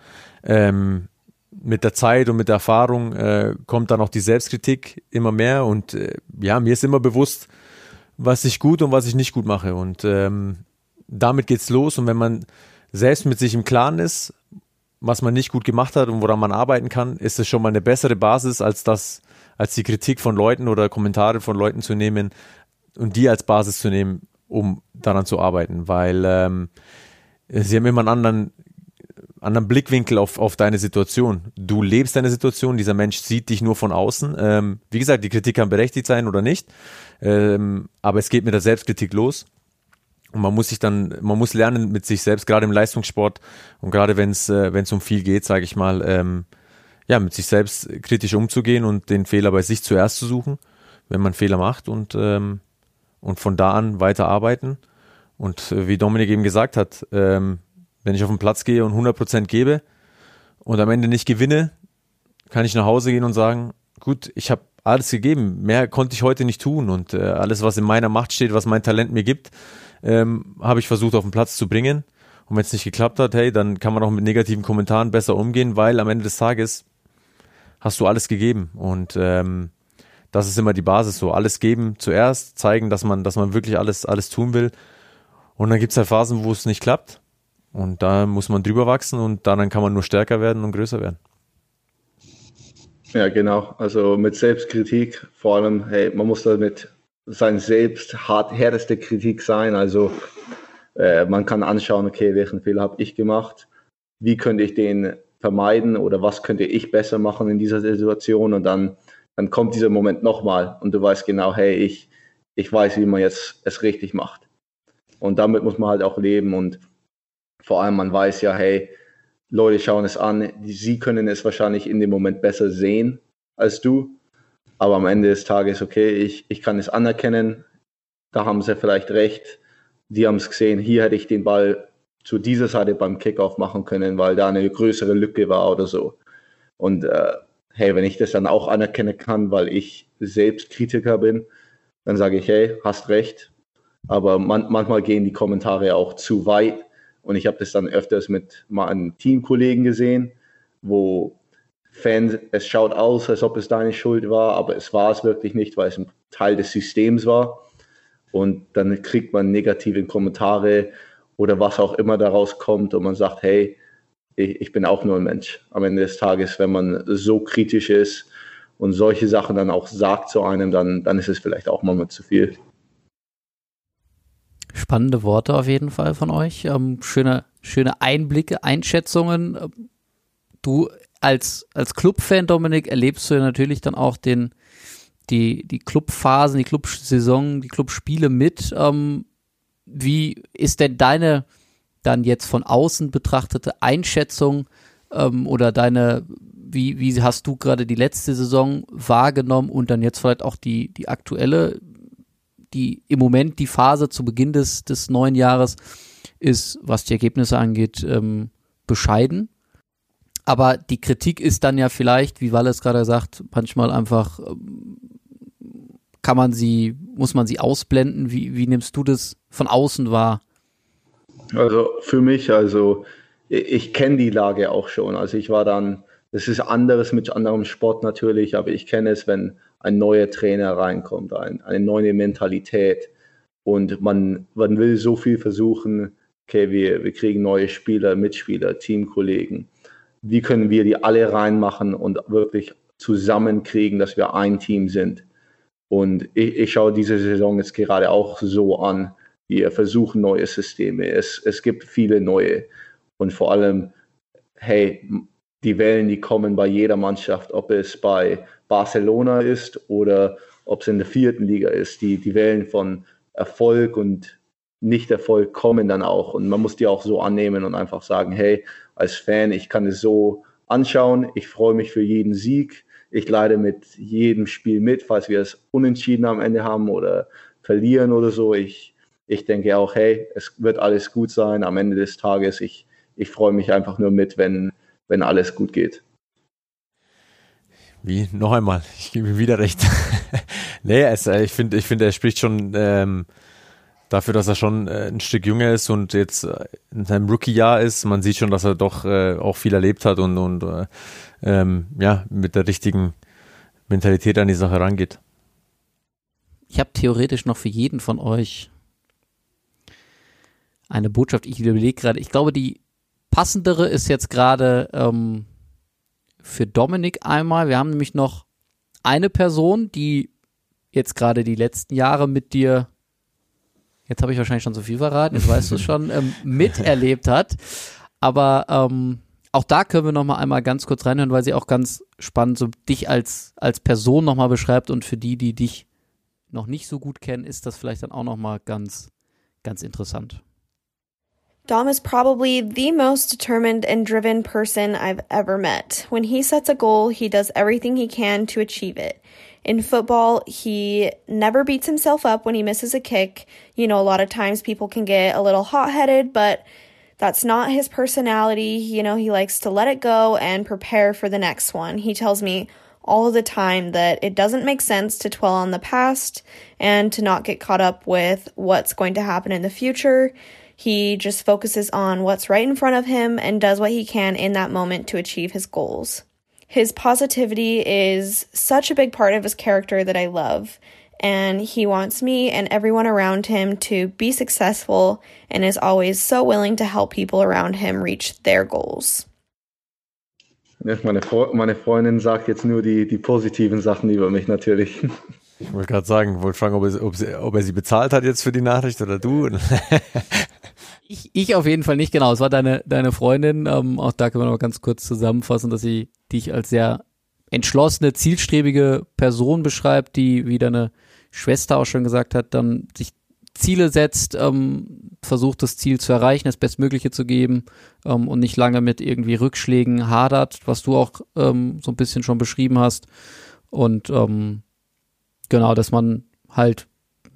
ähm, mit der Zeit und mit der Erfahrung äh, kommt dann auch die Selbstkritik immer mehr und äh, ja, mir ist immer bewusst, was ich gut und was ich nicht gut mache und ähm, damit geht's los und wenn man selbst mit sich im Klaren ist, was man nicht gut gemacht hat und woran man arbeiten kann, ist es schon mal eine bessere Basis als das, als die Kritik von Leuten oder Kommentare von Leuten zu nehmen und die als Basis zu nehmen, um daran zu arbeiten, weil ähm, sie haben immer einen anderen anderen Blickwinkel auf, auf deine Situation. Du lebst deine Situation, dieser Mensch sieht dich nur von außen. Ähm, wie gesagt, die Kritik kann berechtigt sein oder nicht, ähm, aber es geht mit der Selbstkritik los. Und man muss sich dann, man muss lernen mit sich selbst, gerade im Leistungssport und gerade wenn es äh, um viel geht, sage ich mal, ähm, ja, mit sich selbst kritisch umzugehen und den Fehler bei sich zuerst zu suchen, wenn man Fehler macht und ähm, und von da an weiter arbeiten. Und äh, wie Dominik eben gesagt hat, ähm, wenn ich auf den Platz gehe und 100% gebe und am Ende nicht gewinne, kann ich nach Hause gehen und sagen, gut, ich habe alles gegeben, mehr konnte ich heute nicht tun und äh, alles, was in meiner Macht steht, was mein Talent mir gibt, ähm, habe ich versucht auf den Platz zu bringen. Und wenn es nicht geklappt hat, hey, dann kann man auch mit negativen Kommentaren besser umgehen, weil am Ende des Tages hast du alles gegeben und ähm, das ist immer die Basis so. Alles geben zuerst, zeigen, dass man, dass man wirklich alles, alles tun will. Und dann gibt es ja Phasen, wo es nicht klappt. Und da muss man drüber wachsen und dann kann man nur stärker werden und größer werden. Ja, genau. Also mit Selbstkritik, vor allem, hey, man muss damit sein selbst hart, härteste Kritik sein. Also äh, man kann anschauen, okay, welchen Fehler habe ich gemacht? Wie könnte ich den vermeiden oder was könnte ich besser machen in dieser Situation? Und dann, dann kommt dieser Moment nochmal und du weißt genau, hey, ich, ich weiß, wie man jetzt es richtig macht. Und damit muss man halt auch leben und vor allem, man weiß ja, hey, Leute schauen es an, sie können es wahrscheinlich in dem Moment besser sehen als du. Aber am Ende des Tages, okay, ich, ich kann es anerkennen, da haben sie vielleicht recht. Die haben es gesehen, hier hätte ich den Ball zu dieser Seite beim Kickoff machen können, weil da eine größere Lücke war oder so. Und äh, hey, wenn ich das dann auch anerkennen kann, weil ich selbst Kritiker bin, dann sage ich, hey, hast recht. Aber man, manchmal gehen die Kommentare auch zu weit und ich habe das dann öfters mit meinen Teamkollegen gesehen, wo Fans, es schaut aus, als ob es deine Schuld war, aber es war es wirklich nicht, weil es ein Teil des Systems war. Und dann kriegt man negative Kommentare oder was auch immer daraus kommt und man sagt, hey, ich, ich bin auch nur ein Mensch. Am Ende des Tages, wenn man so kritisch ist und solche Sachen dann auch sagt zu einem, dann, dann ist es vielleicht auch mal zu viel. Spannende Worte auf jeden Fall von euch. Ähm, schöne, schöne Einblicke, Einschätzungen. Du als, als Clubfan, Dominik, erlebst du ja natürlich dann auch den, die, die Clubphasen, die Clubsaison, die Clubspiele mit. Ähm, wie ist denn deine dann jetzt von außen betrachtete Einschätzung ähm, oder deine, wie, wie hast du gerade die letzte Saison wahrgenommen und dann jetzt vielleicht auch die, die aktuelle, die im Moment die Phase zu Beginn des, des neuen Jahres ist, was die Ergebnisse angeht, ähm, bescheiden. Aber die Kritik ist dann ja vielleicht, wie Wallace gerade sagt, manchmal einfach ähm, kann man sie, muss man sie ausblenden? Wie, wie nimmst du das von außen wahr? Also für mich, also ich, ich kenne die Lage auch schon. Also ich war dann, das ist anderes mit anderem Sport natürlich, aber ich kenne es, wenn ein neuer Trainer reinkommt, ein, eine neue Mentalität und man, man will so viel versuchen, okay, wir, wir kriegen neue Spieler, Mitspieler, Teamkollegen. Wie können wir die alle reinmachen und wirklich zusammenkriegen, dass wir ein Team sind? Und ich, ich schaue diese Saison jetzt gerade auch so an. Wir versuchen neue Systeme. Es, es gibt viele neue. Und vor allem, hey, die Wellen, die kommen bei jeder Mannschaft, ob es bei Barcelona ist oder ob es in der vierten Liga ist. Die, die Wellen von Erfolg und Nicht-Erfolg kommen dann auch. Und man muss die auch so annehmen und einfach sagen, hey, als Fan, ich kann es so anschauen. Ich freue mich für jeden Sieg ich leide mit jedem Spiel mit, falls wir es unentschieden am Ende haben oder verlieren oder so. Ich, ich denke auch, hey, es wird alles gut sein am Ende des Tages. Ich, ich freue mich einfach nur mit, wenn, wenn alles gut geht. Wie? Noch einmal, ich gebe ihm wieder recht. *laughs* nee, es, äh, ich finde, ich finde, er spricht schon ähm, dafür, dass er schon äh, ein Stück jünger ist und jetzt äh, in seinem Rookie-Jahr ist. Man sieht schon, dass er doch äh, auch viel erlebt hat und, und äh, ähm, ja, mit der richtigen Mentalität an die Sache rangeht. Ich habe theoretisch noch für jeden von euch eine Botschaft. Ich überlege gerade, ich glaube, die passendere ist jetzt gerade ähm, für Dominik einmal. Wir haben nämlich noch eine Person, die jetzt gerade die letzten Jahre mit dir, jetzt habe ich wahrscheinlich schon so viel verraten, jetzt weißt du es schon, ähm, *laughs* miterlebt hat. Aber ähm, auch da können wir noch mal einmal ganz kurz reinhören, weil sie auch ganz spannend so dich als als Person noch mal beschreibt und für die, die dich noch nicht so gut kennen, ist das vielleicht dann auch noch mal ganz ganz interessant. Dom is probably the most determined and driven person I've ever met. When he sets a goal, he does everything he can to achieve it. In football, he never beats himself up when he misses a kick. You know, a lot of times people can get a little hot headed, but that's not his personality. You know, he likes to let it go and prepare for the next one. He tells me all the time that it doesn't make sense to dwell on the past and to not get caught up with what's going to happen in the future. He just focuses on what's right in front of him and does what he can in that moment to achieve his goals. His positivity is such a big part of his character that I love and he wants me and everyone around him to be successful and is always so willing to help people around him reach their goals. Meine, meine Freundin sagt jetzt nur die, die positiven Sachen über mich natürlich. Ich wollte gerade sagen, wollte fragen, ob er, ob, sie, ob er sie bezahlt hat jetzt für die Nachricht oder du. *laughs* ich, ich auf jeden Fall nicht, genau. Es war deine, deine Freundin. Ähm, auch da können wir noch ganz kurz zusammenfassen, dass sie dich als sehr entschlossene, zielstrebige Person beschreibt, die wie deine Schwester auch schon gesagt hat, dann sich Ziele setzt, ähm, versucht das Ziel zu erreichen, das Bestmögliche zu geben ähm, und nicht lange mit irgendwie Rückschlägen hadert, was du auch ähm, so ein bisschen schon beschrieben hast. Und ähm, genau, dass man halt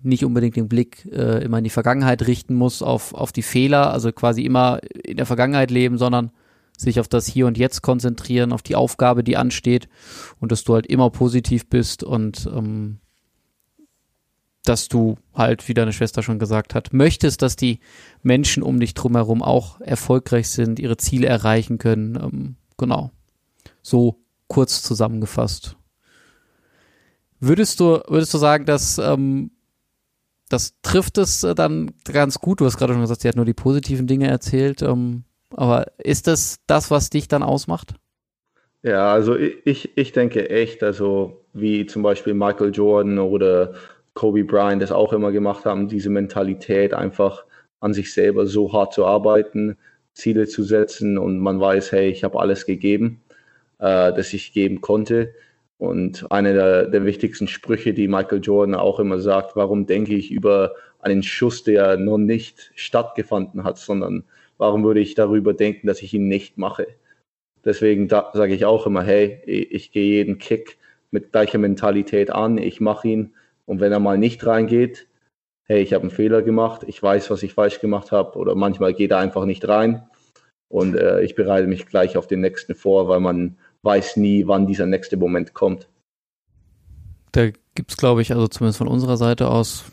nicht unbedingt den Blick äh, immer in die Vergangenheit richten muss, auf, auf die Fehler, also quasi immer in der Vergangenheit leben, sondern sich auf das Hier und Jetzt konzentrieren, auf die Aufgabe, die ansteht und dass du halt immer positiv bist und ähm, dass du halt, wie deine Schwester schon gesagt hat, möchtest, dass die Menschen um dich drumherum auch erfolgreich sind, ihre Ziele erreichen können. Ähm, genau. So kurz zusammengefasst. Würdest du, würdest du sagen, dass ähm, das trifft es äh, dann ganz gut? Du hast gerade schon gesagt, sie hat nur die positiven Dinge erzählt. Ähm, aber ist das das, was dich dann ausmacht? Ja, also ich, ich denke echt, also wie zum Beispiel Michael Jordan oder Kobe Bryant das auch immer gemacht haben, diese Mentalität einfach an sich selber so hart zu arbeiten, Ziele zu setzen und man weiß, hey, ich habe alles gegeben, äh, das ich geben konnte. Und einer der, der wichtigsten Sprüche, die Michael Jordan auch immer sagt, warum denke ich über einen Schuss, der noch nicht stattgefunden hat, sondern warum würde ich darüber denken, dass ich ihn nicht mache? Deswegen sage ich auch immer, hey, ich, gehe jeden Kick mit gleicher Mentalität an, ich mache ihn und wenn er mal nicht reingeht, hey, ich habe einen Fehler gemacht, ich weiß, was ich falsch gemacht habe oder manchmal geht er einfach nicht rein und äh, ich bereite mich gleich auf den nächsten vor, weil man weiß nie, wann dieser nächste Moment kommt. Da gibt es, glaube ich, also zumindest von unserer Seite aus,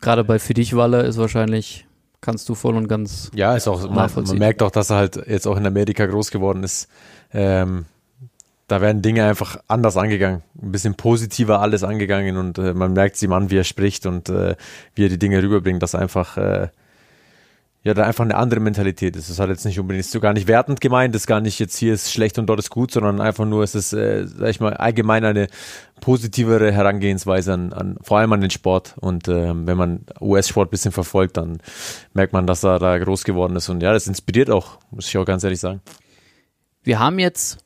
gerade bei für dich, Walle, ist wahrscheinlich, kannst du voll und ganz. Ja, ist auch, man, man merkt auch, dass er halt jetzt auch in Amerika groß geworden ist. Ähm, da werden Dinge einfach anders angegangen, ein bisschen positiver alles angegangen und äh, man merkt sie an, wie er spricht und äh, wie er die Dinge rüberbringt, dass einfach äh, ja da einfach eine andere Mentalität ist. Das hat jetzt nicht unbedingt so gar nicht wertend gemeint, ist gar nicht jetzt hier ist schlecht und dort ist gut, sondern einfach nur es ist, äh, sag ich mal, allgemein eine positivere Herangehensweise an, an vor allem an den Sport. Und äh, wenn man US-Sport bisschen verfolgt, dann merkt man, dass er da groß geworden ist. Und ja, das inspiriert auch, muss ich auch ganz ehrlich sagen. Wir haben jetzt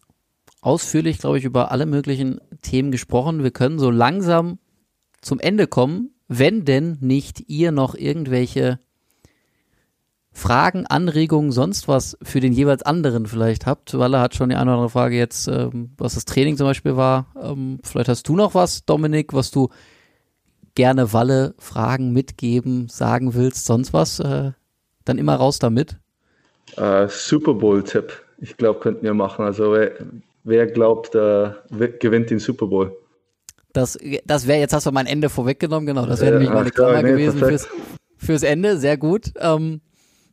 ausführlich, glaube ich, über alle möglichen Themen gesprochen. Wir können so langsam zum Ende kommen, wenn denn nicht ihr noch irgendwelche Fragen, Anregungen, sonst was für den jeweils anderen vielleicht habt. Walle hat schon die eine oder andere Frage jetzt, ähm, was das Training zum Beispiel war. Ähm, vielleicht hast du noch was, Dominik, was du gerne Walle Fragen mitgeben, sagen willst, sonst was. Äh, dann immer raus damit. Uh, Super Bowl-Tipp. Ich glaube, könnten wir machen. Also wer, wer glaubt, äh, gewinnt den Super Bowl? Das, das wäre, jetzt hast du mein Ende vorweggenommen, genau. Das wäre ja, nämlich meine Klammer nee, gewesen fürs, fürs Ende. Sehr gut. Ähm,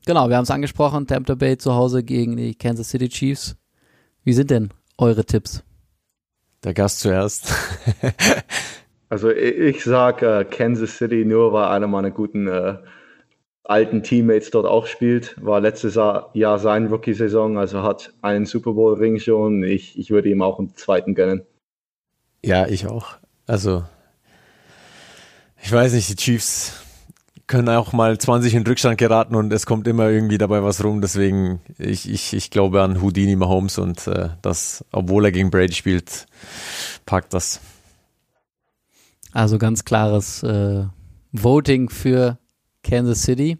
Genau, wir haben es angesprochen, Tampa Bay zu Hause gegen die Kansas City Chiefs. Wie sind denn eure Tipps? Der Gast zuerst. *laughs* also ich sage äh, Kansas City nur, weil einer meiner guten äh, alten Teammates dort auch spielt. War letztes Jahr sein Rookie-Saison, also hat einen Super Bowl-Ring schon. Ich, ich würde ihm auch einen zweiten gönnen. Ja, ich auch. Also ich weiß nicht, die Chiefs können auch mal 20 in Rückstand geraten und es kommt immer irgendwie dabei was rum. Deswegen, ich, ich, ich glaube an Houdini Mahomes und äh, das, obwohl er gegen Brady spielt, packt das. Also ganz klares äh, Voting für Kansas City.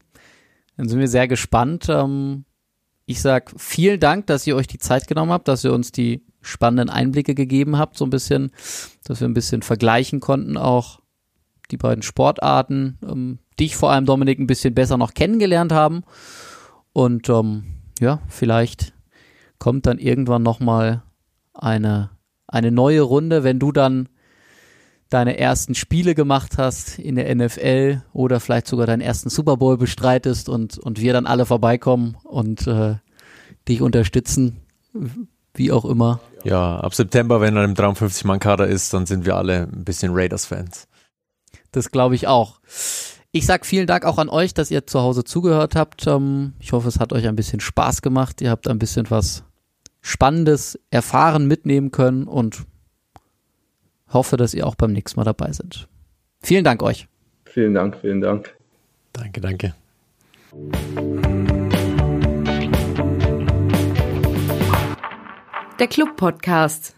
Dann sind wir sehr gespannt. Ähm, ich sag vielen Dank, dass ihr euch die Zeit genommen habt, dass ihr uns die spannenden Einblicke gegeben habt, so ein bisschen, dass wir ein bisschen vergleichen konnten, auch die beiden Sportarten. Ähm, dich vor allem, Dominik, ein bisschen besser noch kennengelernt haben. Und ähm, ja, vielleicht kommt dann irgendwann nochmal eine, eine neue Runde, wenn du dann deine ersten Spiele gemacht hast in der NFL oder vielleicht sogar deinen ersten Super Bowl bestreitest und, und wir dann alle vorbeikommen und äh, dich unterstützen, wie auch immer. Ja, ab September, wenn er im 53-Mann-Kader ist, dann sind wir alle ein bisschen Raiders-Fans. Das glaube ich auch. Ich sag vielen Dank auch an euch, dass ihr zu Hause zugehört habt. Ähm, ich hoffe, es hat euch ein bisschen Spaß gemacht. Ihr habt ein bisschen was Spannendes erfahren, mitnehmen können und hoffe, dass ihr auch beim nächsten Mal dabei seid. Vielen Dank euch. Vielen Dank, vielen Dank. Danke, danke. Der Club Podcast.